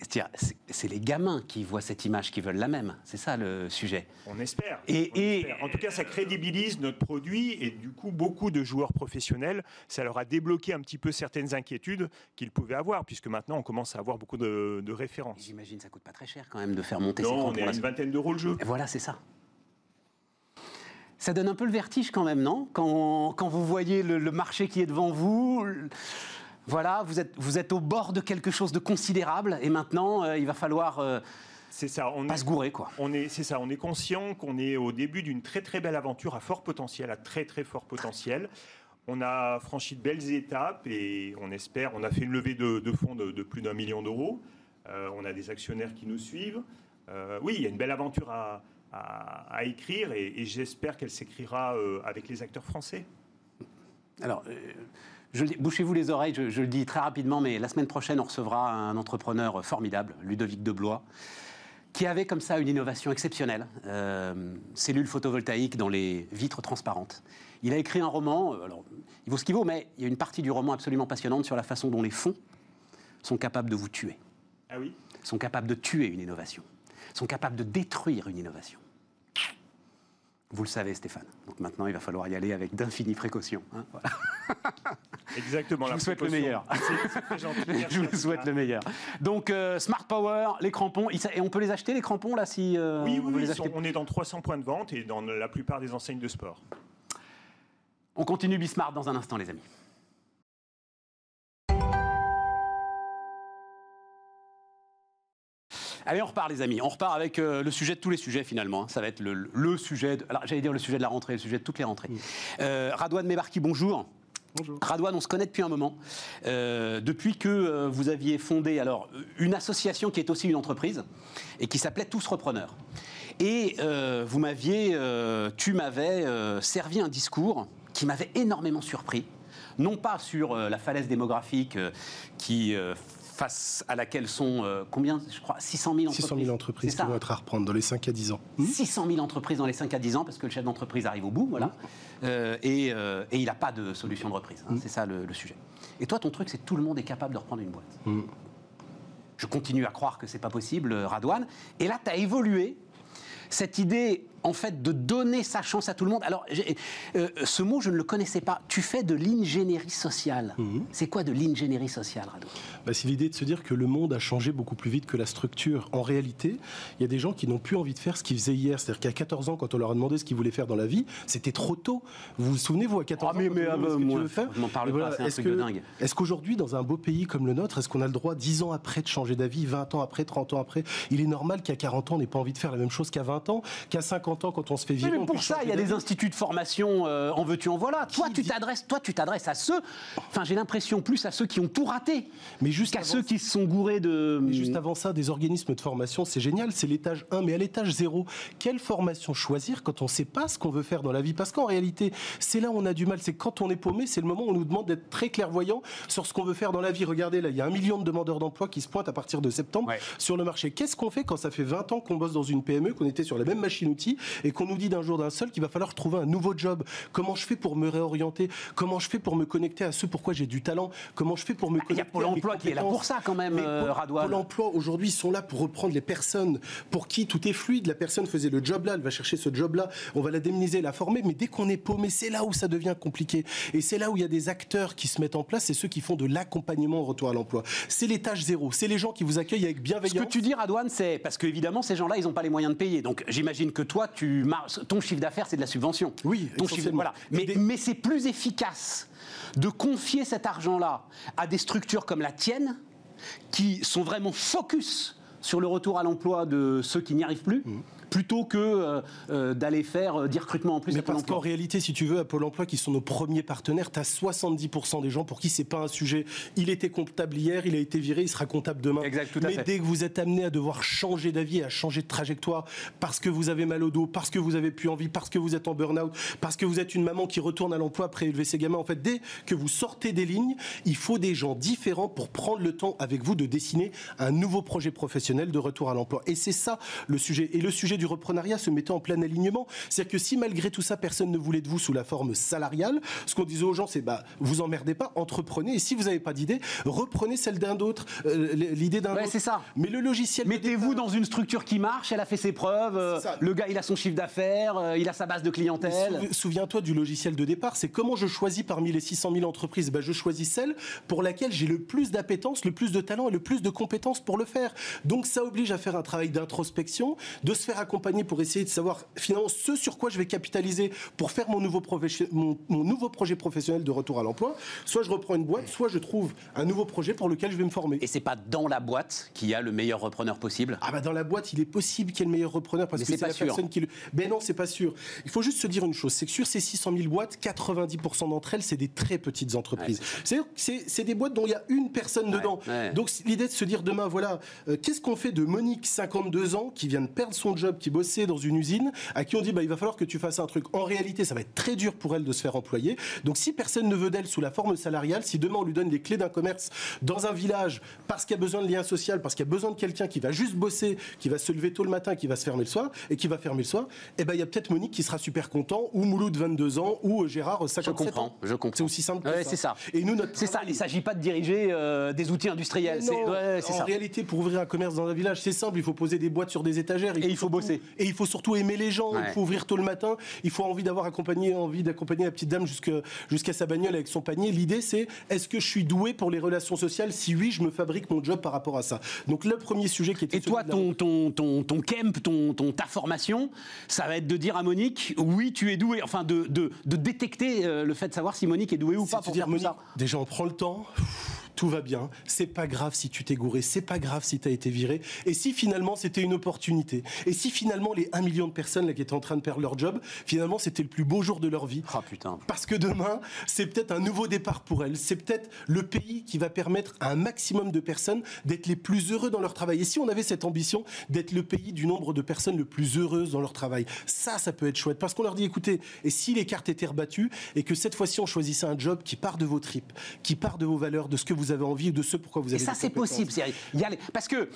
les gamins qui voient cette image, qui veulent la même. C'est ça le sujet. On espère. Et, En tout cas, ça crédibilise notre produit et du coup, beaucoup de joueurs professionnels, ça leur a débloqué un petit peu certaines inquiétudes qu'ils pouvaient avoir, puisque maintenant, on commence à avoir beaucoup de, références. J'imagine, ça coûte pas très cher quand même de faire monter. Non, on est à une vingtaine d'euros le jeu. voilà, c'est ça. Ça donne un peu le vertige quand même, non? Quand, quand, vous voyez le, le marché qui est devant vous voilà, vous êtes, vous êtes au bord de quelque chose de considérable et maintenant, euh, il va falloir... Euh, c'est ça, on pas se gourer quoi. On est, c'est ça, on est conscient qu'on est au début d'une très très belle aventure à fort potentiel, à très très fort potentiel. On a franchi de belles étapes et on espère, on a fait une levée de, fonds de, plus d'un million d'euros. Euh, on a des actionnaires qui nous suivent. oui, il y a une belle aventure à, écrire et, j'espère qu'elle s'écrira avec les acteurs français. Alors, bouchez-vous les oreilles, je, le dis très rapidement, mais la semaine prochaine, on recevra un entrepreneur formidable, Ludovic Deblois, qui avait comme ça une innovation exceptionnelle, euh, cellule photovoltaïque dans les vitres transparentes. Il a écrit un roman, euh, alors il vaut ce qu'il vaut, mais il y a une partie du roman absolument passionnante sur la façon dont les fonds sont capables de vous tuer. Ah oui? Sont capables de tuer une innovation, sont capables de détruire une innovation. Vous le savez, Stéphane. Donc maintenant, il va falloir y aller avec d'infinies précautions. Hein, Exactement. Je vous souhaite le meilleur. Je vous souhaite le meilleur. Donc, euh, Smart Power, les crampons. Et on peut les acheter, les crampons, là, si. Euh, oui, oui, oui on est dans 300 points de vente et dans la plupart des enseignes de sport. On continue Bismart dans un instant, les amis. Allez, on repart, les amis. On repart avec euh, le sujet de tous les sujets, finalement. Hein. Ça va être le, sujet. alors, j'allais dire le sujet de la rentrée, le sujet de toutes les rentrées. Euh, Radouane Mebarki, bonjour. Bonjour. Radouane, on se connaît depuis un moment. Euh, depuis que vous aviez fondé alors une association qui est aussi une entreprise et qui s'appelait Tous Repreneurs. Et vous m'aviez, tu m'avais servi un discours qui m'avait énormément surpris non pas sur la falaise démographique qui face à laquelle sont combien, je crois, 600 000 entreprises. 600 000 entreprises qui vont être à reprendre dans les 5 à 10 ans. 600 000 entreprises dans les 5 à 10 ans, parce que le chef d'entreprise arrive au bout, voilà. et, il n'a pas de solution de reprise. Hein, c'est ça le, sujet. Et toi, ton truc, c'est que tout le monde est capable de reprendre une boîte. Je continue à croire que c'est pas possible, Radouane. Et là, tu as évolué cette idée en fait de donner sa chance à tout le monde. Alors, euh, ce mot, je ne le connaissais pas. Tu fais de l'ingénierie sociale. Mhm. C'est quoi de l'ingénierie sociale, Rado? Bah, C'est l'idée de se dire que le monde a changé beaucoup plus vite que la structure. En réalité, il y a des gens qui n'ont plus envie de faire ce qu'ils faisaient hier. C'est-à-dire qu'à 14 ans, quand on leur a demandé ce qu'ils voulaient faire dans la vie, c'était trop tôt. Vous vous souvenez, vous, à 14 ah, mais, ans, mais, ah, ce que tu veux faire m'en parle pas, c'est un truc de dingue. Est-ce qu'aujourd'hui, dans un beau pays comme le nôtre, est-ce qu'on a le droit, 10 ans après, de changer d'avis, 20 ans après, 30 ans après? Il est normal qu'à 40 ans, on n'ait pas envie de faire la même chose qu'à 20 ans, qu'à 50 quand on se fait virer, pour ça, il y a des instituts de formation euh, en veux-tu, en voilà. Toi, tu t'adresses, toi, tu t'adresses à ceux. Enfin, j'ai l'impression plus à ceux qui ont tout raté, mais juste qu'à ceux qui se sont gourés de. Mais juste avant ça, des organismes de formation, c'est génial. C'est l'étage 1, mais à l'étage 0, quelle formation choisir quand on ne sait pas ce qu'on veut faire dans la vie? Parce qu'en réalité, c'est là où on a du mal. C'est quand on est paumé, c'est le moment où on nous demande d'être très clairvoyant sur ce qu'on veut faire dans la vie. Regardez, là, il y a un million de demandeurs d'emploi qui se pointent à partir de septembre sur le marché. Qu'est-ce qu'on fait quand ça fait 20 ans qu'on bosse dans une PME, qu'on était sur la même machine-outil et qu'on nous dit d'un jour d'un seul qu'il va falloir trouver un nouveau job. Comment je fais pour me réorienter? Comment je fais pour me connecter à ce pourquoi j'ai du talent? Comment je fais pour me connecter Il y a Pôle emploi qui est là pour ça quand même, euh, Radouane. Pôle emploi aujourd'hui sont là pour reprendre les personnes pour qui tout est fluide. La personne faisait le job là, elle va chercher ce job là, on va la démoniser, la former. Mais dès qu'on est paumé, c'est là où ça devient compliqué. Et c'est là où il y a des acteurs qui se mettent en place. C'est ceux qui font de l'accompagnement au retour à l'emploi. C'est l'étage zéro. C'est les gens qui vous accueillent avec bienveillance. Ce que tu dis, Radouane, c'est parce qu'évidemment ces gens-là, ils n'ont pas les moyens de payer. Donc j'imagine que toi, tu ton chiffre d'affaires, c'est de la subvention. Oui, ton chiffre, voilà. Mais, mais c'est plus efficace de confier cet argent-là à des structures comme la tienne, qui sont vraiment focus sur le retour à l'emploi de ceux qui n'y arrivent plus. Mmh plutôt que euh, euh, d'aller faire euh, du recrutement en plus. Mais parce qu'en réalité, si tu veux, à Pôle Emploi, qui sont nos premiers partenaires, tu as 70% des gens pour qui c'est pas un sujet. Il était comptable hier, il a été viré, il sera comptable demain. Exact, tout à Mais dès que vous êtes amené à devoir changer d'avis, à changer de trajectoire, parce que vous avez mal au dos, parce que vous avez plus envie, parce que vous êtes en burn-out, parce que vous êtes une maman qui retourne à l'emploi après élever ses gamins, en fait, dès que vous sortez des lignes, il faut des gens différents pour prendre le temps avec vous de dessiner un nouveau projet professionnel de retour à l'emploi. Et c'est ça le sujet. Et le sujet du reprenariat se mettait en plein alignement. C'est-à-dire que si malgré tout ça, personne ne voulait de vous sous la forme salariale, ce qu'on disait aux gens, c'est bah, vous emmerdez pas, entreprenez. Et si vous n'avez pas d'idée, reprenez celle d'un autre, euh, l'idée d'un autre. c'est ça. Mais le logiciel. Mettez-vous dans une structure qui marche, elle a fait ses preuves, euh, le gars, il a son chiffre d'affaires, euh, il a sa base de clientèle. Souviens-toi du logiciel de départ, c'est comment je choisis parmi les 600 000 entreprises bah, Je choisis celle pour laquelle j'ai le plus d'appétence, le plus de talent et le plus de compétences pour le faire. Donc ça oblige à faire un travail d'introspection, de se faire accompagner pour essayer de savoir finalement ce sur quoi je vais capitaliser pour faire mon nouveau, mon, nouveau projet professionnel de retour à l'emploi. Soit je reprends une boîte, soit je trouve un nouveau projet pour lequel je vais me former. Et c'est pas dans la boîte qu'il y a le meilleur repreneur possible? Ah bah dans la boîte, il est possible qu'il y ait le meilleur repreneur parce que c'est la personne qui le... Ben non, c'est pas sûr. Il faut juste se dire une chose, c'est que sur ces 600 000 boîtes, 90% d'entre elles, c'est des très petites entreprises. c'est des boîtes dont il y a une personne dedans. Donc l'idée de se dire demain, voilà, euh, qu'est-ce qu'on fait de Monique, 52 ans, qui vient de perdre son job, qui bossait dans une usine, à qui on dit bah, il va falloir que tu fasses un truc. En réalité, ça va être très dur pour elle de se faire employer. Donc si personne ne veut d'elle sous la forme salariale, si demain on lui donne les clés d'un commerce dans un village parce qu'il y a besoin de lien social, parce qu'il y a besoin de quelqu'un qui va juste bosser, qui va se lever tôt le matin, qui va se fermer le soir et qui va fermer le soir, eh ben il y a peut-être Monique qui sera super content ou Mouloud 22 ans ou euh, Gérard 57 je comprends, ans. Je comprends. C'est aussi simple que ça. C'est ça. Et nous C'est ça, il ne s'agit pas de diriger euh, des outils industriels. Ouais, en réalité, pour ouvrir un commerce dans un village, c'est simple, il faut poser des boîtes sur des étagères. et il faut bosser. Et il faut surtout aimer les gens, il faut ouvrir tôt le matin, il faut envie d'avoir accompagné, envie d'accompagner la petite dame jusqu'à sa bagnole avec son panier. L'idée, c'est est-ce que je suis doué pour les relations sociales Si oui, je me fabrique mon job par rapport à ça? Donc le premier sujet qui était... Et toi, ton, ton, ton, ton camp, ton, ton, ta formation, ça va être de dire à Monique, oui, tu es doué, enfin de, de, de détecter euh, le fait de savoir si Monique est douée ou pas pour dire, Monique, Déjà, on prend le temps tout va bien, c'est pas grave si tu t'es gouré, c'est pas grave si tu as été viré, et si finalement c'était une opportunité, et si finalement les 1 million de personnes là, qui étaient en train de perdre leur job, finalement c'était le plus beau jour de leur vie. Ah putain. Parce que demain, c'est peut-être un nouveau départ pour elles, c'est peut-être le pays qui va permettre à un maximum de personnes d'être les plus heureux dans leur travail. Et si on avait cette ambition d'être le pays du nombre de personnes le plus heureuses dans leur travail, ça, ça peut être chouette. Parce qu'on leur dit, écoutez, et si les cartes étaient rebattues, et que cette fois-ci on choisissait un job qui part de vos tripes, qui part de vos valeurs, de ce que vous avez envie, de ce pourquoi vous avez. Et ça, c'est possible. Il y a Parce que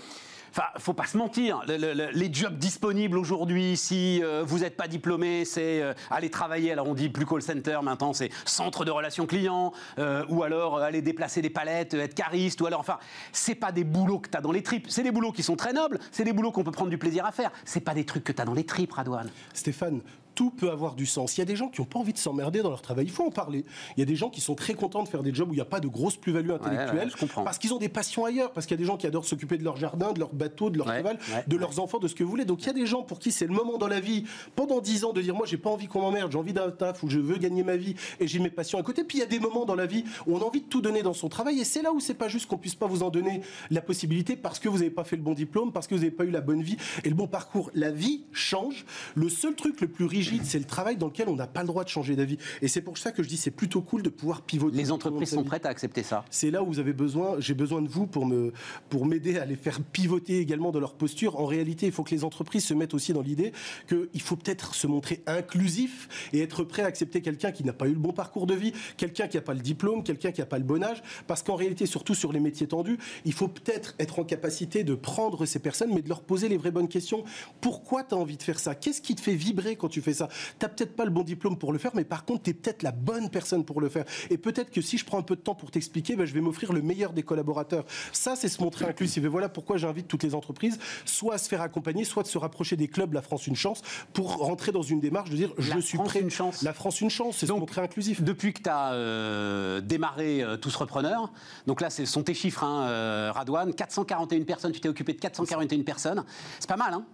Enfin, faut pas se mentir. les jobs disponibles aujourd'hui, si euh, vous n'êtes pas diplômé, c'est euh, aller travailler. Alors on dit plus call center, maintenant c'est centre de relations clients, euh, ou alors aller déplacer des palettes, être cariste, ou alors enfin, c'est pas des boulots que tu as dans les tripes. C'est des boulots qui sont très nobles. C'est des boulots qu'on peut prendre du plaisir à faire. C'est pas des trucs que tu as dans les tripes, Radouane. Stéphane, tout peut avoir du sens. Il y a des gens qui n'ont pas envie de s'emmerder dans leur travail. Il faut en parler. Il y a des gens qui sont très contents de faire des jobs où il n'y a pas de grosse plus-value intellectuelle. parce qu'ils ont des passions ailleurs. Parce qu'il y a des gens qui adorent s'occuper de leur jardin, de leur bateau, de leur cheval, de leurs enfants, de ce que vous voulez. Donc il y a des gens pour qui c'est le moment dans la vie, pendant 10 ans, de dire Moi, j'ai pas envie qu'on m'emmerde, j'ai envie d'un taf où je veux gagner ma vie et j'ai mes passions à côté. Puis il y a des moments dans la vie où on a envie de tout donner dans son travail. Et c'est là où c'est pas juste qu'on puisse pas vous en donner la possibilité parce que vous n'avez pas fait le bon diplôme, parce que vous n'avez pas eu la bonne vie et le bon parcours. La vie change. Le seul truc le plus rigide, c'est le travail dans lequel on n'a pas le droit de changer d'avis. Et c'est pour ça que je dis c'est plutôt cool de pouvoir pivoter. Les entreprises sont prêtes à accepter ça. C'est là où vous avez besoin, j'ai besoin de vous pour me pour m'aider à les faire pivoter également dans leur posture. En réalité, il faut que les entreprises se mettent aussi dans l'idée qu'il faut peut-être se montrer inclusif et être prêt à accepter quelqu'un qui n'a pas eu le bon parcours de vie, quelqu'un qui n'a pas le diplôme, quelqu'un qui n'a pas le bon âge. Parce qu'en réalité, surtout sur les métiers tendus, il faut peut-être être en capacité de prendre ces personnes, mais de leur poser les vraies bonnes questions. Pourquoi tu as envie de faire ça? Qu'est-ce qui te fait vibrer quand tu fais ça Tu peut-être pas le bon diplôme pour le faire, mais par contre, tu es peut-être la bonne personne pour le faire. Et peut-être que si je prends un peu de temps pour t'expliquer, ben, je vais m'offrir le meilleur des collaborateurs. Ça, c'est se montrer inclusif. Et voilà pourquoi j'invite toutes les entreprises soit à se faire accompagner, soit de se rapprocher des clubs La France Une Chance pour rentrer dans une démarche de dire je suis prêt. Une chance. La France Une Chance, c'est se montrer inclusif. Depuis que tu as euh, démarré euh, Tous Repreneurs, donc là, ce sont tes chiffres, hein, euh, Radouane, 441 personnes, tu t'es occupé de 441 personnes. C'est pas mal, hein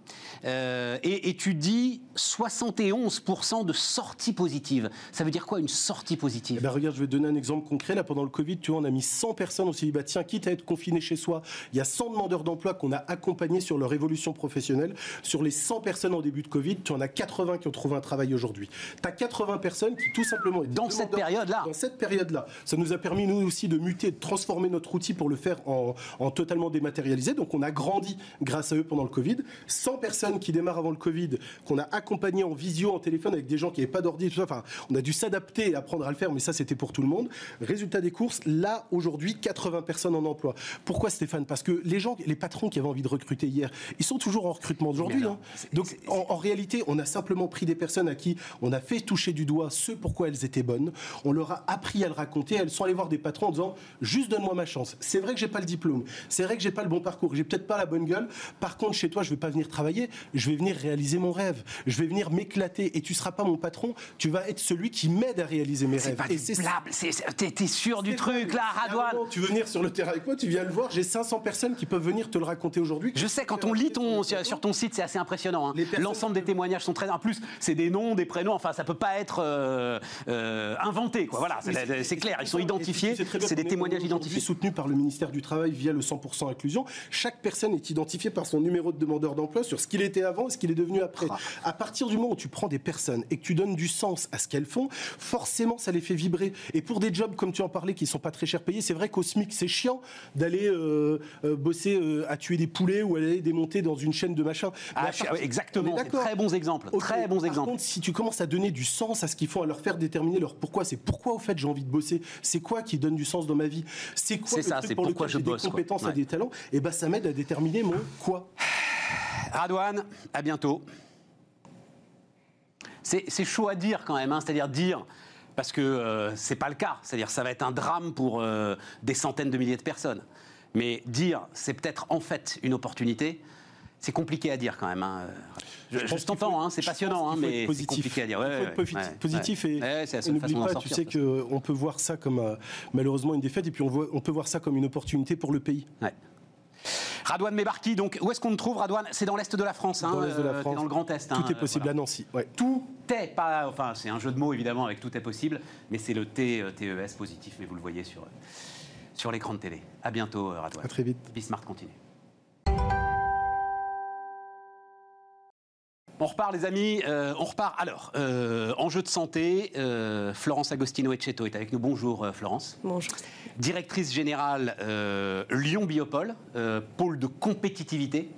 et, et tu dis 71% de sorties positives. Ça veut dire quoi une sortie positive? Eh ben, Regarde, je vais te donner un exemple concret. Là, pendant le Covid, tu vois, on a mis 100 personnes. On s'est dit, bah, tiens, quitte à être confiné chez soi, il y a 100 demandeurs d'emploi qu'on a accompagnés sur leur évolution professionnelle. Sur les 100 personnes en début de Covid, tu en as 80 qui ont trouvé un travail aujourd'hui. Tu as 80 personnes qui, tout simplement. Dans cette période-là Dans cette période-là. Ça nous a permis, nous aussi, de muter, de transformer notre outil pour le faire en, en totalement dématérialisé. Donc, on a grandi grâce à eux pendant le Covid. 100 personnes qui démarrent avant le Covid, qu'on a accompagnées en visio, en téléphone avec des gens qui n'avaient pas d'ordi, tout ça. Enfin, on a dû s'adapter et apprendre à le faire, mais ça, c'était pour tout le monde. Résultat des courses, là, aujourd'hui, 80 personnes en emploi. Pourquoi, Stéphane? Parce que les gens, les patrons qui avaient envie de recruter hier, ils sont toujours en recrutement aujourd'hui. Hein. Donc, en, réalité, on a simplement pris des personnes à qui on a fait toucher du doigt ce pourquoi elles étaient bonnes. On leur a appris à le raconter. Elles sont allées voir des patrons en disant juste donne-moi ma chance. C'est vrai que j'ai pas le diplôme. C'est vrai que j'ai pas le bon parcours. J'ai peut-être pas la bonne gueule. Par contre, chez toi, je vais pas venir travailler. Je vais venir réaliser mon rêve. Je vais venir m'éclater. Et tu seras pas mon patron. Tu vas être celui qui m'aide à réaliser mes rêves. Pas et c'est T'es sûr du truc là, Radouane Tu veux venir sur le terrain avec moi, tu viens le voir. J'ai 500 personnes qui peuvent venir te le raconter aujourd'hui. Je sais, quand on lit ton, sur ton site, c'est assez impressionnant. Hein. L'ensemble des témoignages sont très. En plus, c'est des noms, des prénoms. Enfin, ça peut pas être euh, euh, inventé. Quoi. Voilà, c'est clair. Ils sont identifiés. C'est des témoignages identifiés. Soutenus par le ministère du Travail via le 100% inclusion. Chaque personne est identifiée par son numéro de demandeur d'emploi sur ce qu'il était avant et ce qu'il est devenu après. Ah. À partir du moment où tu prends des personnes et que tu donnes du sens à ce qu'elles font, forcément, ça les fait vibrer. Et pour des jobs, comme tu en parlais, qui sont pas très cher payés, c'est vrai qu'au SMIC, c'est chiant d'aller euh, euh, bosser euh, à tuer des poulets ou aller démonter dans une chaîne de machin. Ah, exactement. Très bons exemples. Très bons exemples. Contre, si tu commences à donner du sens à ce qu'ils font, à leur faire déterminer leur pourquoi, c'est pourquoi au fait j'ai envie de bosser? C'est quoi qui donne du sens dans ma vie? C'est quoi ça, c'est pourquoi je bosse, des compétences et des talents? Et eh ben ça m'aide à déterminer mon quoi. Radouane, à bientôt. C'est chaud à dire quand même, hein. c'est-à-dire dire parce que euh, c'est pas le cas. C'est-à-dire ça va être un drame pour euh, des centaines de milliers de personnes. Mais dire c'est peut-être en fait une opportunité, c'est compliqué à dire quand même. Hein. Je, je, t'entends, hein, c'est passionnant, hein, mais c'est compliqué à dire. il faut être positif et, n'oublie pas, tu sais qu'on peut voir ça comme euh, malheureusement une défaite et puis on, voit, on peut voir ça comme une opportunité pour le pays. Radouane Mébarki, donc où est-ce qu'on te trouve, Radouane? C'est dans l'est de la France, hein, dans l'est de la France. dans le Grand Est. Tout est possible à Nancy. Tout est, pas, enfin c'est un jeu de mots évidemment avec tout est possible, mais c'est le T, TES positif, mais vous le voyez sur sur l'écran de télé. À bientôt, Radouane. À très vite. Bismart continue. On repart, les amis. Euh, on repart. Alors, euh, enjeu de santé, euh, Florence Agostino Etcheto est avec nous. Bonjour, Florence. Bonjour. Directrice générale Lyon Biopole, pôle de compétitivité.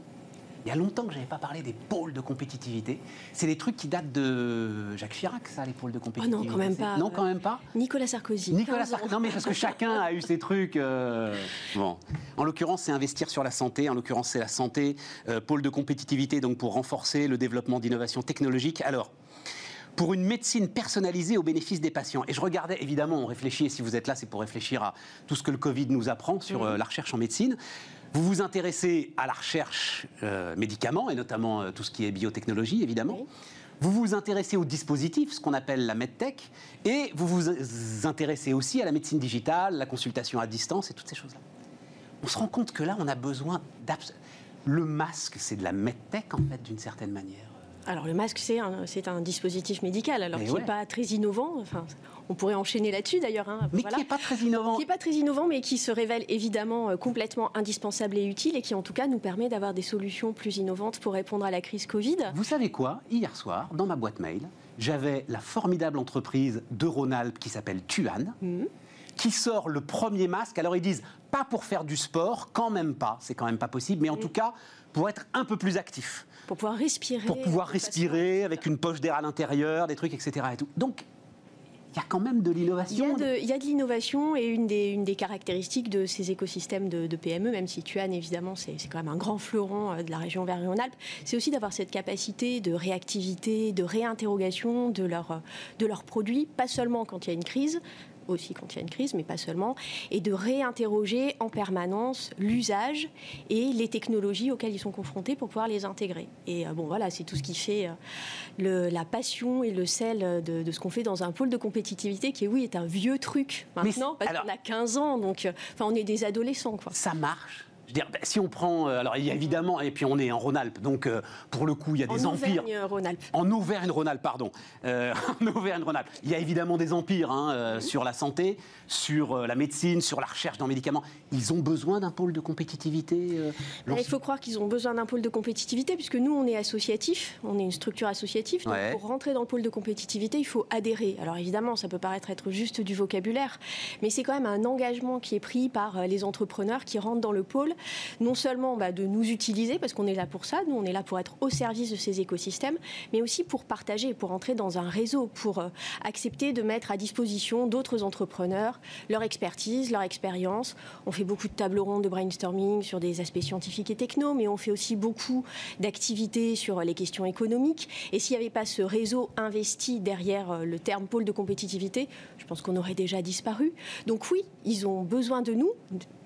Il y a longtemps que je n'avais pas parlé des pôles de compétitivité. C'est des trucs qui datent de Jacques Chirac, ça, les pôles de compétitivité. Oh non, quand même pas. Non, quand même pas. Nicolas Sarkozy. Nicolas Sarkozy. Non, mais parce que chacun a eu ses trucs. Euh, bon. En l'occurrence, c'est investir sur la santé. En l'occurrence, c'est la santé. Euh, pôle de compétitivité, donc pour renforcer le développement d'innovation technologique. Alors, pour une médecine personnalisée au bénéfice des patients. Et je regardais, évidemment, on réfléchit, et si vous êtes là, c'est pour réfléchir à tout ce que le Covid nous apprend sur mmh. euh, la recherche en médecine. Vous vous intéressez à la recherche euh, médicaments, et notamment euh, tout ce qui est biotechnologie, évidemment. Vous vous intéressez aux dispositifs, ce qu'on appelle la medtech, et vous vous intéressez aussi à la médecine digitale, la consultation à distance et toutes ces choses-là. On se rend compte que là, on a besoin Le masque, c'est de la medtech, en fait, d'une certaine manière. Alors le masque, c'est un, un, dispositif médical, alors qui n'est pas très innovant. Enfin, on pourrait enchaîner là-dessus d'ailleurs. Hein. Mais qui n'est pas très innovant. Qui n'est pas très innovant, mais qui se révèle évidemment euh, complètement indispensable et utile et qui en tout cas nous permet d'avoir des solutions plus innovantes pour répondre à la crise Covid. Vous savez quoi? Hier soir, dans ma boîte mail, j'avais la formidable entreprise de Rhône-Alpes qui s'appelle Tuan. Mmh. qui sort le premier masque. Alors ils disent pas pour faire du sport, quand même pas, c'est quand même pas possible, mais en mmh. tout cas pour être un peu plus actif. Pour pouvoir respirer. Pour pouvoir respirer avec une poche d'air à l'intérieur, des trucs, etc. Et tout. Donc, il y a quand même de l'innovation. Il y a de, l'innovation et une des, caractéristiques de ces écosystèmes de, PME, même si Tuan, évidemment, c'est quand même un grand fleuron euh, de la région Auvergne-Rhône-Alpes, c'est aussi d'avoir cette capacité de réactivité, de réinterrogation de, leur, de leurs produits, pas seulement quand il y a une crise, aussi quand il y a une crise, mais pas seulement, et de réinterroger en permanence l'usage et les technologies auxquelles ils sont confrontés pour pouvoir les intégrer. Et euh, bon, voilà, c'est tout ce qui fait euh, le, la passion et le sel de, ce qu'on fait dans un pôle de compétitivité qui, oui, est un vieux truc maintenant, parce qu'on a 15 ans, donc euh, enfin, on est des adolescents. Quoi. Ça marche je veux dire, ben, si on prend, euh, alors il y a évidemment, et puis on est en Rhône-Alpes, donc euh, pour le coup il y a des empires. En Auvergne-Rhône-Alpes. En Auvergne-Rhône-Alpes, pardon. Euh, en Auvergne-Rhône-Alpes. Il y a évidemment des empires hein, sur la santé, sur la médecine, sur la recherche dans les médicaments. Ils ont besoin d'un pôle de compétitivité. Ben, il faut croire qu'ils ont besoin d'un pôle de compétitivité, puisque nous on est associatif, on est une structure associative. Donc pour rentrer dans le pôle de compétitivité, il faut adhérer. Alors évidemment, ça peut paraître être juste du vocabulaire, mais c'est quand même un engagement qui est pris par les entrepreneurs qui rentrent dans le pôle non seulement bah, de nous utiliser, parce qu'on est là pour ça, nous on est là pour être au service de ces écosystèmes, mais aussi pour partager, pour entrer dans un réseau, pour euh, accepter de mettre à disposition d'autres entrepreneurs leur expertise, leur expérience. On fait beaucoup de tables rondes, de brainstorming sur des aspects scientifiques et techno, mais on fait aussi beaucoup d'activités sur les questions économiques. Et s'il n'y avait pas ce réseau investi derrière euh, le terme pôle de compétitivité, je pense qu'on aurait déjà disparu. Donc oui, ils ont besoin de nous,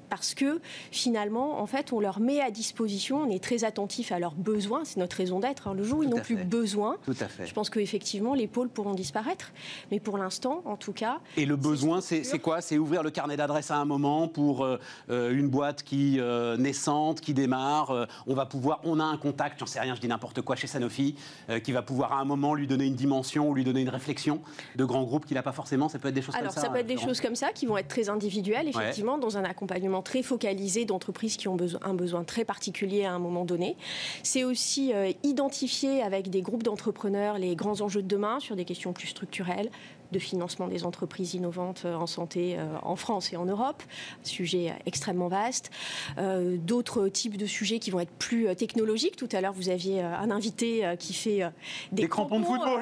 parce que finalement, en fait, on leur met à disposition, on est très attentif à leurs besoins, c'est notre raison d'être. Hein. Le jour où ils n'ont plus besoin, Tout à fait. je pense qu'effectivement, les pôles pourront disparaître. Mais pour l'instant, en tout cas. Et le besoin, c'est quoi? C'est ouvrir le carnet d'adresse à un moment pour euh, euh, une boîte qui euh, naissante, qui démarre. on va pouvoir, on a un contact, j'en sais rien, je dis n'importe quoi chez Sanofi, qui va pouvoir à un moment lui donner une dimension ou lui donner une réflexion de grands groupes qu'il n'a pas forcément. Ça peut être des choses comme ça. Alors, ça peut être des choses comme ça qui vont être très individuelles, effectivement, dans un accompagnement très focalisé d'entreprises qui ont un besoin très particulier à un moment donné. C'est aussi euh, identifier avec des groupes d'entrepreneurs les grands enjeux de demain sur des questions plus structurelles, de financement des entreprises innovantes euh, en santé euh, en France et en Europe, sujet euh, extrêmement vaste. D'autres types de sujets qui vont être plus technologiques. Tout à l'heure, vous aviez un invité qui fait des, crampons, de football.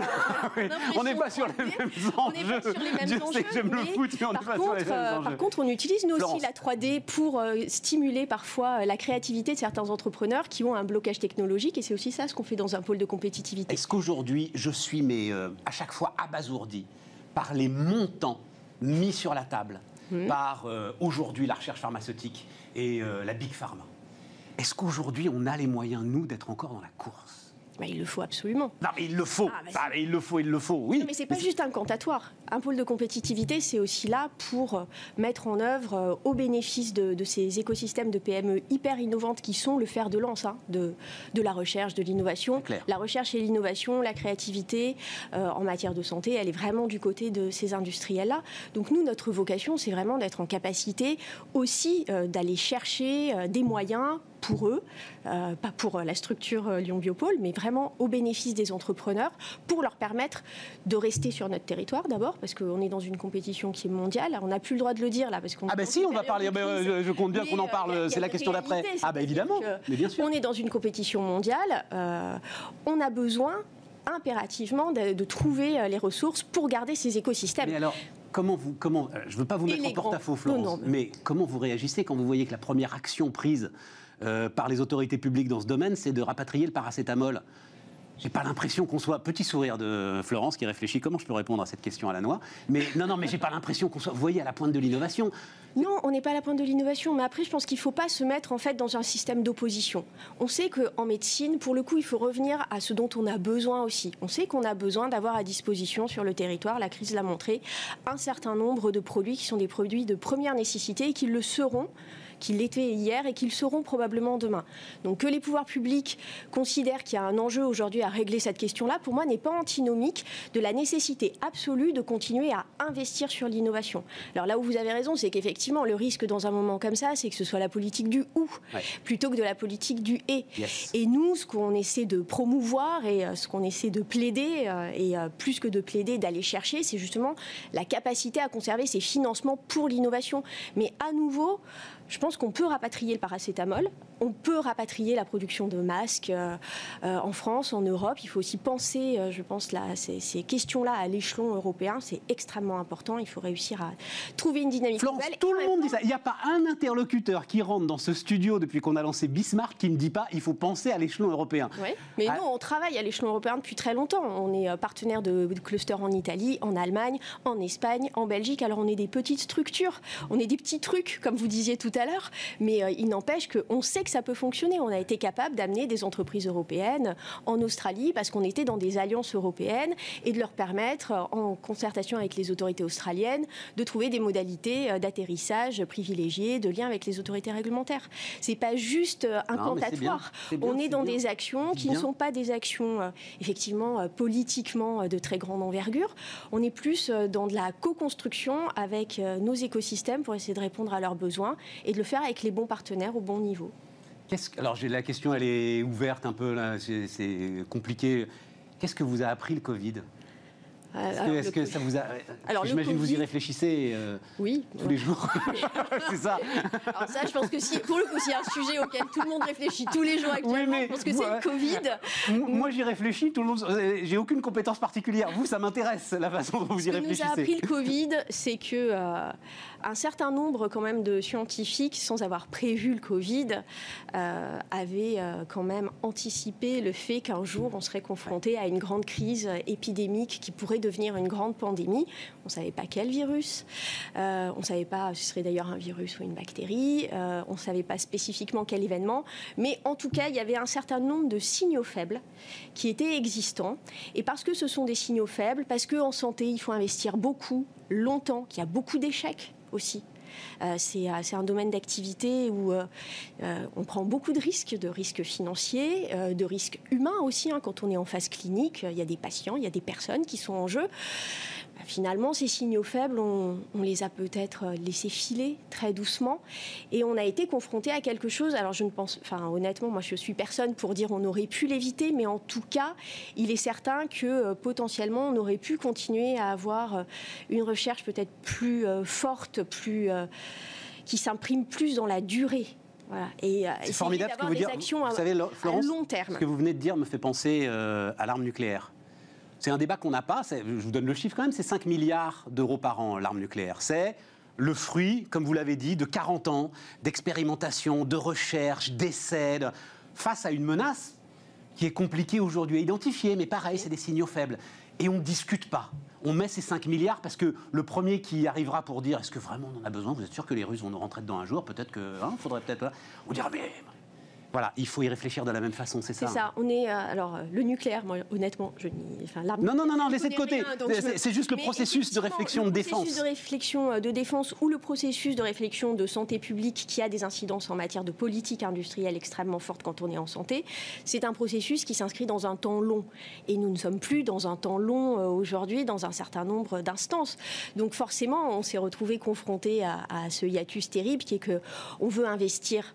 on n'est pas sur les mêmes enjeux. Pas sur les mêmes Je sais que j'aime le foot, mais on n'est pas contre, sur les mêmes enjeux. Par contre, on utilise nous aussi la 3D pour stimuler parfois la créativité de certains entrepreneurs qui ont un blocage technologique et c'est aussi ça ce qu'on fait dans un pôle de compétitivité. Est-ce qu'aujourd'hui, je suis mais à chaque fois abasourdi par les montants mis sur la table mmh. par euh, aujourd'hui la recherche pharmaceutique et euh, la Big Pharma. Est-ce qu'aujourd'hui on a les moyens, nous, d'être encore dans la course? Bah, il le faut absolument. Non, mais il le faut. Ah, bah, ah, il le faut, il le faut, oui. Non, mais c'est pas juste un incantatoire. Un pôle de compétitivité, c'est aussi là pour euh, mettre en œuvre, euh, au bénéfice de, ces écosystèmes de PME hyper innovantes qui sont le fer de lance hein, de, de la recherche, de l'innovation. La recherche et l'innovation, la créativité euh, en matière de santé, elle est vraiment du côté de ces industriels-là. Donc nous, notre vocation, c'est vraiment d'être en capacité aussi d'aller chercher des moyens pour eux, euh, pas pour la structure Lyon Biopôle, mais vraiment au bénéfice des entrepreneurs, pour leur permettre de rester sur notre territoire d'abord, parce qu'on est dans une compétition qui est mondiale. On n'a plus le droit de le dire là, parce qu'on. Ah ben si, on va parler. je, compte bien qu'on en parle. C'est la question d'après. Ah ben évidemment. mais bien sûr. On est dans une compétition mondiale. on a besoin impérativement de, trouver les ressources pour garder ces écosystèmes. Mais alors, comment vous, comment, je ne veux pas vous mettre en porte-à-faux, Florence, mais comment vous réagissez quand vous voyez que la première action prise euh, par les autorités publiques dans ce domaine, c'est de rapatrier le paracétamol? J'ai pas l'impression qu'on soit petit sourire de Florence qui réfléchit comment je peux répondre à cette question à la noix. Mais non, non, mais j'ai pas l'impression qu'on soit, vous voyez, à la pointe de l'innovation. Non, on n'est pas à la pointe de l'innovation, mais après, je pense qu'il ne faut pas se mettre en fait dans un système d'opposition. On sait qu'en médecine, pour le coup, il faut revenir à ce dont on a besoin aussi. On sait qu'on a besoin d'avoir à disposition sur le territoire, la crise l'a montré, un certain nombre de produits qui sont des produits de première nécessité et qui le seront qu'ils l'étaient hier et qu'ils seront probablement demain. Donc que les pouvoirs publics considèrent qu'il y a un enjeu aujourd'hui à régler cette question-là, pour moi, n'est pas antinomique de la nécessité absolue de continuer à investir sur l'innovation. Alors là où vous avez raison, c'est qu'effectivement, le risque dans un moment comme ça, c'est que ce soit la politique du ou plutôt que de la politique du et. Et nous, ce qu'on essaie de promouvoir et euh, ce qu'on essaie de plaider, euh, et euh, plus que de plaider, d'aller chercher, c'est justement la capacité à conserver ces financements pour l'innovation. Mais à nouveau, je pense qu'on peut rapatrier le paracétamol, on peut rapatrier la production de masques euh, euh, en France, en Europe. Il faut aussi penser, euh, je pense, là, ces, questions-là à l'échelon européen. C'est extrêmement important. Il faut réussir à trouver une dynamique Florence, tout le monde dit ça. Il n'y a pas un interlocuteur qui rentre dans ce studio depuis qu'on a lancé Bismarck qui ne dit pas il faut penser à l'échelon européen. Oui, mais ah. nous, on travaille à l'échelon européen depuis très longtemps. On est partenaire de, de clusters en Italie, en Allemagne, en Espagne, en Belgique. Alors, on est des petites structures, on est des petits trucs, comme vous disiez tout à à l'heure, mais euh, il n'empêche qu'on sait que ça peut fonctionner. On a été capable d'amener des entreprises européennes en Australie parce qu'on était dans des alliances européennes et de leur permettre, euh, en concertation avec les autorités australiennes, de trouver des modalités euh, d'atterrissage privilégiées, de lien avec les autorités réglementaires. C'est pas juste incantatoire. On est dans des actions qui ne sont pas des actions effectivement politiquement de très grande envergure. On est plus dans de la co-construction avec nos écosystèmes pour essayer de répondre à leurs besoins et de le faire avec les bons partenaires au bon niveau. Alors la question elle est ouverte un peu là, c'est compliqué. Qu'est-ce que vous a appris le Covid? Est-ce que, ça vous a. Alors, j'imagine que vous y réfléchissez euh, oui, tous les jours. c'est ça. Alors, ça, je pense que si, pour le coup, s'il y a un sujet auquel tout le monde réfléchit tous les jours actuellement, je pense que c'est le Covid. Moi, j'y réfléchis, tout le monde. Euh, j'ai aucune compétence particulière. Vous, ça m'intéresse, la façon dont vous y réfléchissez. Ce qui nous a appris le Covid, c'est que. Euh, un certain nombre quand même de scientifiques, sans avoir prévu le Covid, avaient quand même anticipé le fait qu'un jour on serait confronté à une grande crise épidémique qui pourrait devenir une grande pandémie. On ne savait pas quel virus, euh, on ne savait pas, ce serait d'ailleurs un virus ou une bactérie, euh, on ne savait pas spécifiquement quel événement, mais en tout cas, il y avait un certain nombre de signaux faibles qui étaient existants. Et parce que ce sont des signaux faibles, parce qu'en santé, il faut investir beaucoup, longtemps, qu'il y a beaucoup d'échecs aussi. Euh, euh, c'est un domaine d'activité où euh, on prend beaucoup de risques, de risques financiers, de risques humains aussi. Hein. quand on est en phase clinique, il y a des patients, il y a des personnes qui sont en jeu. Finalement, ces signaux faibles, on, les a peut-être laissés filer très doucement et on a été confronté à quelque chose. Alors, je ne pense, enfin, honnêtement, moi, je suis personne pour dire on aurait pu l'éviter, mais en tout cas, il est certain que euh, potentiellement, on aurait pu continuer à avoir euh, une recherche peut-être plus euh, forte, plus qui s'imprime plus dans la durée. Voilà. Et, c'est formidable ce que vous dites. Vous savez, Florence, long terme. Ce que vous venez de dire me fait penser à l'arme nucléaire. C'est un débat qu'on n'a pas. Je vous donne le chiffre quand même, c'est 5 milliards d'euros par an, l'arme nucléaire. C'est le fruit, comme vous l'avez dit, de 40 ans d'expérimentation, de recherche, d'essais, face à une menace qui est compliquée aujourd'hui à identifier, mais pareil, c'est des signaux faibles. Et on ne discute pas. On met ces 5 milliards parce que le premier qui arrivera pour dire est-ce que vraiment on en a besoin? Vous êtes sûr que les Russes vont nous rentrer dedans un jour? Peut-être que. Hein, faudrait peut-être. On dira mais Voilà, il faut y réfléchir de la même façon, c'est ça. C'est ça. On est euh, alors euh, le nucléaire. Moi, honnêtement, je enfin Non, non, non, non, laissez de côté. C'est juste le processus de réflexion de défense. Le processus de réflexion de défense ou le processus de réflexion de santé publique qui a des incidences en matière de politique industrielle extrêmement forte quand on est en santé. C'est un processus qui s'inscrit dans un temps long, et nous ne sommes plus dans un temps long euh, aujourd'hui, dans un certain nombre d'instances. Donc forcément, on s'est retrouvé confronté à, à ce hiatus terrible qui est que on veut investir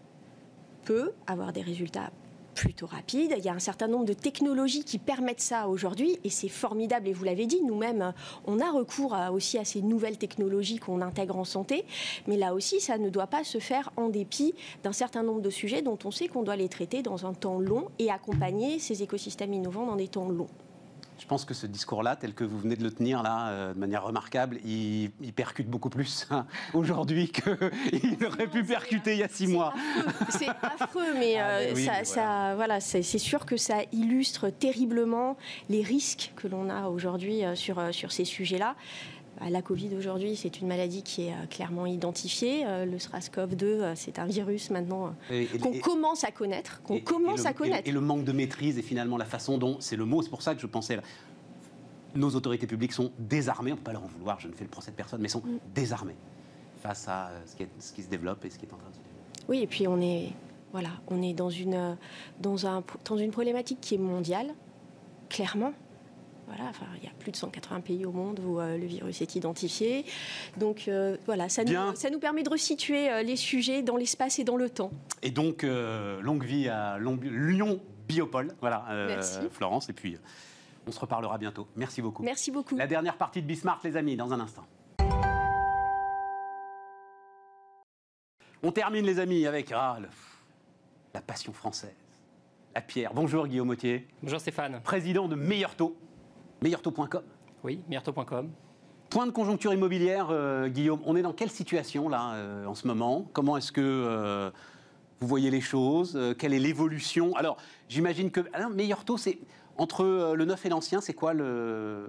peut avoir des résultats plutôt rapides. Il y a un certain nombre de technologies qui permettent ça aujourd'hui et c'est formidable. Et vous l'avez dit, nous-mêmes, on a recours aussi à ces nouvelles technologies qu'on intègre en santé. Mais là aussi, ça ne doit pas se faire en dépit d'un certain nombre de sujets dont on sait qu'on doit les traiter dans un temps long et accompagner ces écosystèmes innovants dans des temps longs. Je pense que ce discours-là, tel que vous venez de le tenir là, euh, de manière remarquable, il, percute beaucoup plus hein, aujourd'hui qu'il aurait pu percuter il y a six mois. C'est affreux, mais, ah, euh, ça, voilà, c'est sûr que ça illustre terriblement les risques que l'on a aujourd'hui euh, sur, sur ces sujets-là. La Covid aujourd'hui, c'est une maladie qui est euh, clairement identifiée. Euh, le SRAS-CoV-2, euh, c'est un virus maintenant qu'on commence à connaître, qu'on commence à connaître. Et, le manque de maîtrise et finalement la façon dont, c'est le mot, c'est pour ça que je pensais, nos autorités publiques sont désarmées, on ne peut pas leur en vouloir, je ne fais le procès de personne, mais sont mm. désarmées face à ce qui, ce qui, se développe et ce qui est en train de se développer. Oui, et puis on est, voilà, on est dans une, dans, un, dans une problématique qui est mondiale, clairement. Voilà, enfin, il y a plus de 180 pays au monde où euh, le virus est identifié. Donc euh, voilà, ça nous, ça nous, permet de resituer euh, les sujets dans l'espace et dans le temps. Et donc, longue vie à Lyon Biopole. Voilà, Florence. Et puis, on se reparlera bientôt. Merci beaucoup. Merci beaucoup. La dernière partie de Bismarck, les amis, dans un instant. On termine, les amis, avec ah, la passion française. La pierre. Bonjour Guillaume Autier. Bonjour Stéphane. Président de Meilleur Taux. Meilleurtaux.com Oui, meilleurtaux.com. Point de conjoncture immobilière, euh, Guillaume, on est dans quelle situation là euh, en ce moment? Comment est-ce que euh, vous voyez les choses? Quelle est l'évolution? Alors, j'imagine que. Alors, meilleur taux, c'est. Entre le neuf et l'ancien, c'est quoi le,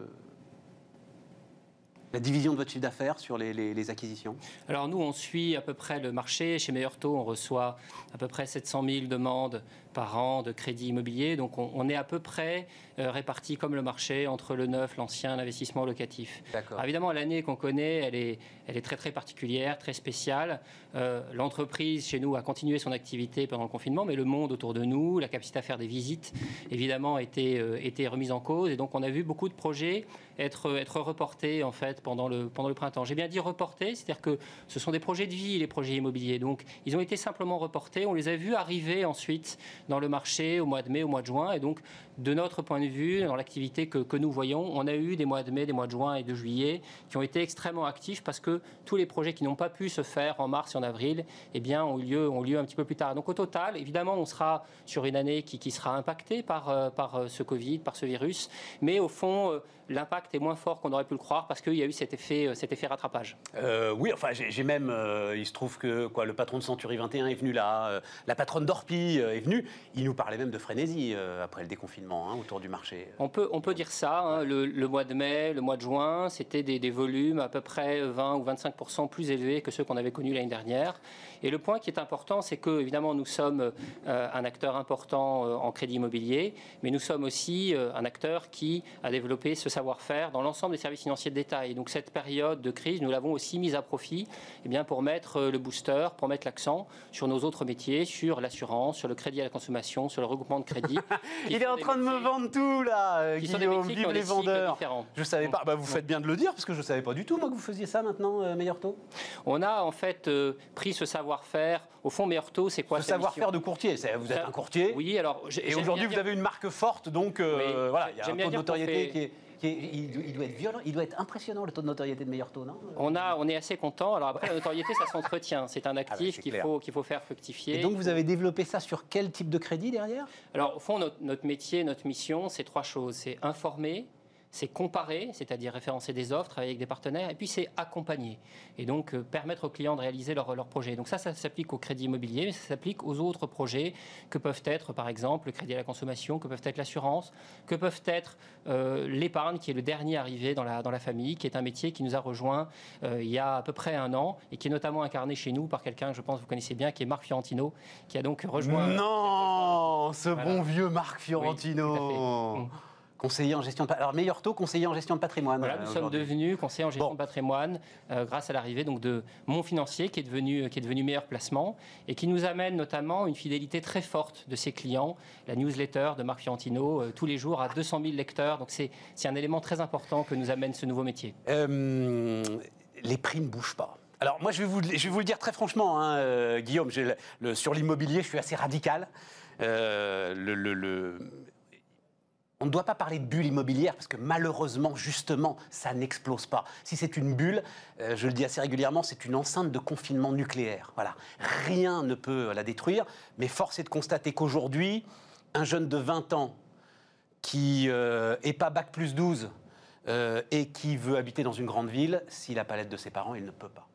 la division de votre chiffre d'affaires sur les, acquisitions? Alors nous, on suit à peu près le marché. Chez Meilleur Taux, on reçoit à peu près 700 000 demandes par an de crédit immobilier. Donc on, est à peu près euh, réparti comme le marché entre le neuf, l'ancien, l'investissement locatif. évidemment, l'année qu'on connaît, elle est, elle est très très particulière, très spéciale. Euh, l'entreprise chez nous a continué son activité pendant le confinement, mais le monde autour de nous, la capacité à faire des visites, évidemment, était, euh, était remise en cause. Et donc on a vu beaucoup de projets être, être reportés en fait pendant le, pendant le printemps. J'ai bien dit reportés, c'est-à-dire que ce sont des projets de vie, les projets immobiliers. Donc, ils ont été simplement reportés. On les a vus arriver ensuite dans le marché au mois de mai, au mois de juin. Et donc, de notre point de vue, dans l'activité que, nous voyons, on a eu des mois de mai, des mois de juin et de juillet qui ont été extrêmement actifs parce que tous les projets qui n'ont pas pu se faire en mars et en avril, eh bien, ont eu lieu, ont lieu un petit peu plus tard. Donc, au total, évidemment, on sera sur une année qui, qui sera impactée par, euh, par euh, ce Covid, par ce virus. Mais au fond, euh, l'impact est moins fort qu'on aurait pu le croire parce qu'il y a eu cet effet, euh, cet effet rattrapage. Euh, oui, enfin, j'ai même, euh, il se trouve que quoi, le patron de Century 21 est venu là, la patronne d'Orpi est venue. Il nous parlait même de frénésie après le déconfinement hein, autour du marché. On peut, on peut dire ça. Hein, le, mois de mai, le mois de juin, c'était des, des, volumes à peu près 20 ou 25 plus élevés que ceux qu'on avait connus l'année dernière. Et le point qui est important, c'est que, évidemment, nous sommes un acteur important en crédit immobilier, mais nous sommes aussi un acteur qui a développé ce savoir-faire dans l'ensemble des services financiers de détail. Donc cette période de crise, nous l'avons aussi mise à profit eh bien, pour mettre euh, le booster, pour mettre l'accent sur nos autres métiers, sur l'assurance, sur le crédit à la consommation, sur le regroupement de crédit. Il est en train de me vendre tout là, euh, Guillaume, vive les vendeurs. Je savais pas, bah, vous faites bien de le dire parce que je ne savais pas du tout moi que vous faisiez ça maintenant, euh, Meilleur Taux. On a en fait pris ce savoir-faire. Au fond, Meilleur Taux, c'est quoi Ce savoir-faire de courtier, vous êtes un courtier. Oui, alors. Et aujourd'hui, vous avez une marque forte, donc voilà, il y a un taux de notoriété qui est il, doit être violent, il doit être impressionnant le taux de notoriété de meilleur taux, non? On, a, on est assez content. Alors après, la notoriété, ça s'entretient. C'est un ah actif qu'il faut, qu'il faut faire fructifier. Et donc, vous avez développé ça sur quel type de crédit derrière? Alors, au fond, notre, notre métier, notre mission, c'est trois choses. C'est informer, c'est comparer, c'est-à-dire référencer des offres, travailler avec des partenaires, et puis c'est accompagner, et donc euh, permettre aux clients de réaliser leurs leur projets. Donc ça, ça s'applique au crédit immobilier, mais ça s'applique aux autres projets que peuvent être, par exemple, le crédit à la consommation, que peuvent être l'assurance, que peuvent être euh, l'épargne, qui est le dernier arrivé dans la, dans la famille, qui est un métier qui nous a rejoint euh, il y a à peu près un an, et qui est notamment incarné chez nous par quelqu'un que je pense que vous connaissez bien, qui est Marc Fiorentino, qui a donc rejoint... Non, ce bon vieux Marc Fiorentino Conseiller en gestion de Alors, meilleur taux, conseiller en gestion de patrimoine. Voilà, nous sommes devenus conseillers en gestion de patrimoine euh, grâce à l'arrivée donc de Mon Financier, qui est, devenu, qui est devenu meilleur placement et qui nous amène notamment une fidélité très forte de ses clients. La newsletter de Marc Fiorentino, euh, tous les jours à 200 000 lecteurs. Donc, c'est un élément très important que nous amène ce nouveau métier. Euh, les prix ne bougent pas. Alors moi, je vais vous, je vais vous le dire très franchement, hein, Guillaume, le, sur l'immobilier, je suis assez radical. le, le, on ne doit pas parler de bulle immobilière parce que malheureusement, justement, ça n'explose pas. Si c'est une bulle, euh, je le dis assez régulièrement, c'est une enceinte de confinement nucléaire. Voilà. Rien ne peut la détruire, mais force est de constater qu'aujourd'hui, un jeune de 20 ans qui n'est euh, pas bac plus 12 euh, et qui veut habiter dans une grande ville, s'il n'a pas l'aide de ses parents, il ne peut pas.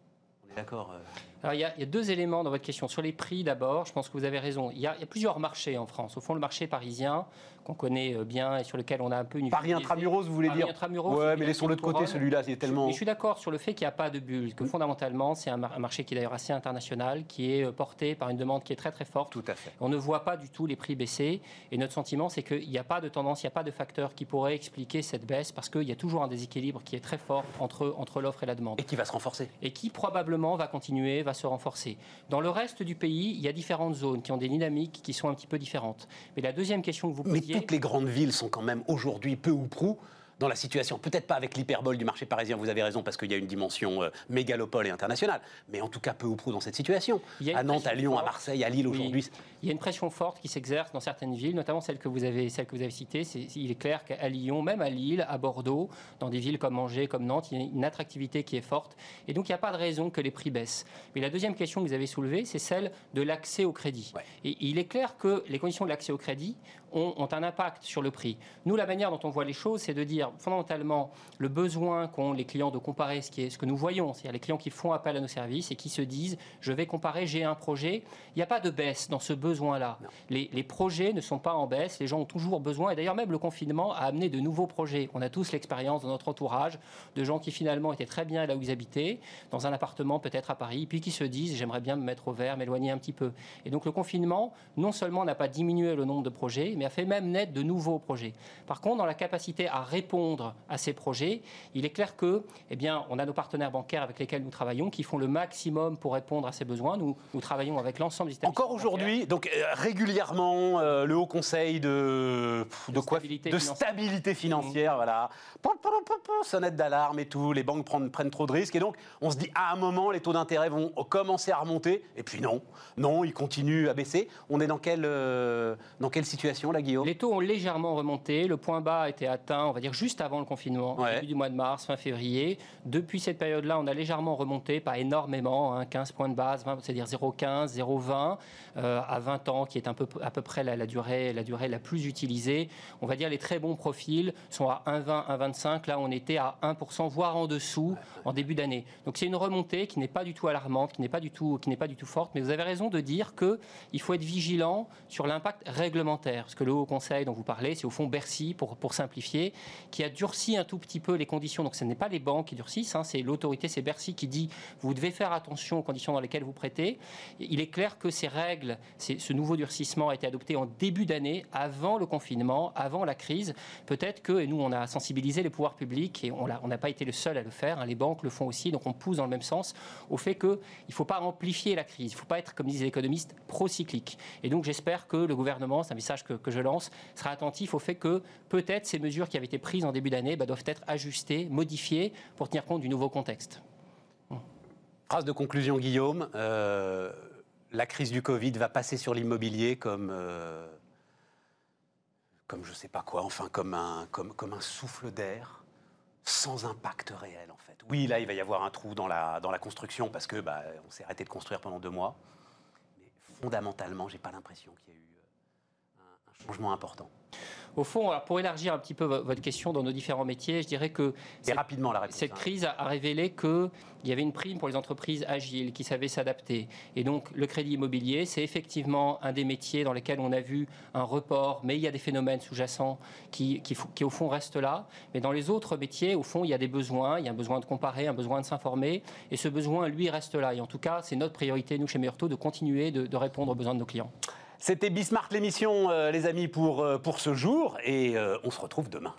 On est d'accord alors, il y, a, deux éléments dans votre question. Sur les prix, d'abord, je pense que vous avez raison. Il y, a, il y, a, plusieurs marchés en France. Au fond, le marché parisien, qu'on connaît euh, bien et sur lequel on a un peu une. Paris intramuros, vous voulez Paris dire intramuros, Ouais, mais laissons l'autre côté, celui-là, c'est tellement. Je, je suis d'accord sur le fait qu'il n'y a pas de bulle, que fondamentalement, c'est un, marché qui est d'ailleurs assez international, qui est euh, porté par une demande qui est très très forte. Tout à fait. On ne voit pas du tout les prix baisser. Et notre sentiment, c'est qu'il n'y a pas de tendance, il n'y a pas de facteur qui pourrait expliquer cette baisse, parce qu'il y a toujours un déséquilibre qui est très fort entre, entre l'offre et la demande. Et qui va se renforcer. Et qui probablement va continuer, va se renforcer. Dans le reste du pays, il y a différentes zones qui ont des dynamiques qui sont un petit peu différentes. Mais la deuxième question que vous posiez... Toutes les grandes villes sont quand même aujourd'hui peu ou prou dans la situation. Peut-être pas avec l'hyperbole du marché parisien, vous avez raison, parce qu'il y a une dimension euh, mégalopole et internationale, mais en tout cas peu ou prou dans cette situation. À Nantes, à Lyon, à Marseille, à Lille aujourd'hui. Il y a une pression forte qui s'exerce dans certaines villes, notamment celle que vous avez, celle que vous avez citée. il est clair qu'à Lyon, même à Lille, à Bordeaux, dans des villes comme Angers, comme Nantes, il y a une attractivité qui est forte. Et donc il n'y a pas de raison que les prix baissent. Mais la deuxième question que vous avez soulevée, c'est celle de l'accès au crédit. Et il est clair que les conditions de l'accès au crédit ont, un impact sur le prix. Nous, la manière dont on voit les choses, c'est de dire fondamentalement le besoin qu'ont les clients de comparer ce, qui est, ce que nous voyons, c'est-à-dire les clients qui font appel à nos services et qui se disent je vais comparer, j'ai un projet. Il n'y a pas de baisse dans ce besoin-là. Les, les, projets ne sont pas en baisse, les gens ont toujours besoin, et d'ailleurs même le confinement a amené de nouveaux projets. On a tous l'expérience dans notre entourage de gens qui finalement étaient très bien là où ils habitaient, dans un appartement peut-être à Paris, puis qui se disent j'aimerais bien me mettre au vert, m'éloigner un petit peu. Et donc le confinement, non seulement n'a pas diminué le nombre de projets, mais a fait même naître de nouveaux projets. Par contre, dans la capacité à répondre à ces projets, il est clair que, eh bien, on a nos partenaires bancaires avec lesquels nous travaillons qui font le maximum pour répondre à ces besoins. Nous, nous travaillons avec l'ensemble des Encore aujourd'hui, donc euh, régulièrement, euh, le Haut Conseil de, de, quoi stabilité De stabilité financière, voilà. Sonnette d'alarme et tout, les banques prennent, prennent trop de risques. Et donc, on se dit, à un moment, les taux d'intérêt vont commencer à remonter. Et puis non, non, ils continuent à baisser. On est dans quelle, euh, dans quelle situation, là, Guillaume? Les taux ont légèrement remonté. Le point bas a été atteint, on va dire, juste avant le confinement, début du mois de mars, fin février. Depuis cette période-là, on a légèrement remonté, pas énormément, 15 hein, points de base, c'est-à-dire 0,15, 0,20 euh, à 20 ans, qui est un peu, à peu près la, durée, la durée la plus utilisée. On va dire les très bons profils sont à 1,20, 1,25. Là, on était à 1%, voire en dessous en début d'année. Donc c'est une remontée qui n'est pas du tout alarmante, qui n'est pas du tout, qui n'est pas du tout forte. Mais vous avez raison de dire que il faut être vigilant sur l'impact réglementaire, parce que le Haut Conseil dont vous parlez, c'est au fond Bercy, pour, pour simplifier, qui a durci un tout petit peu les conditions. Donc ce n'est pas les banques qui durcissent, hein, c'est l'autorité, c'est Bercy qui dit vous devez faire attention aux conditions dans lesquelles vous prêtez. Il est clair que ces règles, ce nouveau durcissement a été adopté en début d'année, avant le confinement, avant la crise. Peut-être que, et nous on a sensibilisé les pouvoirs publics, et on n'a pas été le seul à le faire, hein, les banques le font aussi, donc on pousse dans le même sens, au fait qu'il ne faut pas amplifier la crise, il ne faut pas être, comme disent les économistes, procyclique. Et donc j'espère que le gouvernement, c'est un message que, que je lance, sera attentif au fait que peut-être ces mesures qui avaient été prises en début d'année bah, doivent être ajustées, modifiées pour tenir compte du nouveau contexte. Phrase de conclusion, Guillaume. Euh, la crise du Covid va passer sur l'immobilier comme, euh, comme je ne sais pas quoi, enfin comme un, souffle d'air sans impact réel en fait. Oui, là il va y avoir un trou dans la, dans la construction parce que bah, on s'est arrêté de construire pendant deux mois. Mais fondamentalement, j'ai pas l'impression qu'il y a eu euh, un changement important. Au fond, pour élargir un petit peu votre question dans nos différents métiers, je dirais que Et rapidement, la cette hein. crise a révélé qu'il y avait une prime pour les entreprises agiles qui savaient s'adapter. Et donc, le crédit immobilier, c'est effectivement un des métiers dans lesquels on a vu un report, mais il y a des phénomènes sous-jacents qui, qui, qui, au fond, restent là. Mais dans les autres métiers, au fond, il y a des besoins. Il y a un besoin de comparer, un besoin de s'informer. Et ce besoin, lui, reste là. Et en tout cas, c'est notre priorité, nous, chez Meurto, de continuer de, de répondre aux besoins de nos clients. C'était Bismarck l'émission, euh, les amis, pour, euh, pour ce jour, et euh, on se retrouve demain.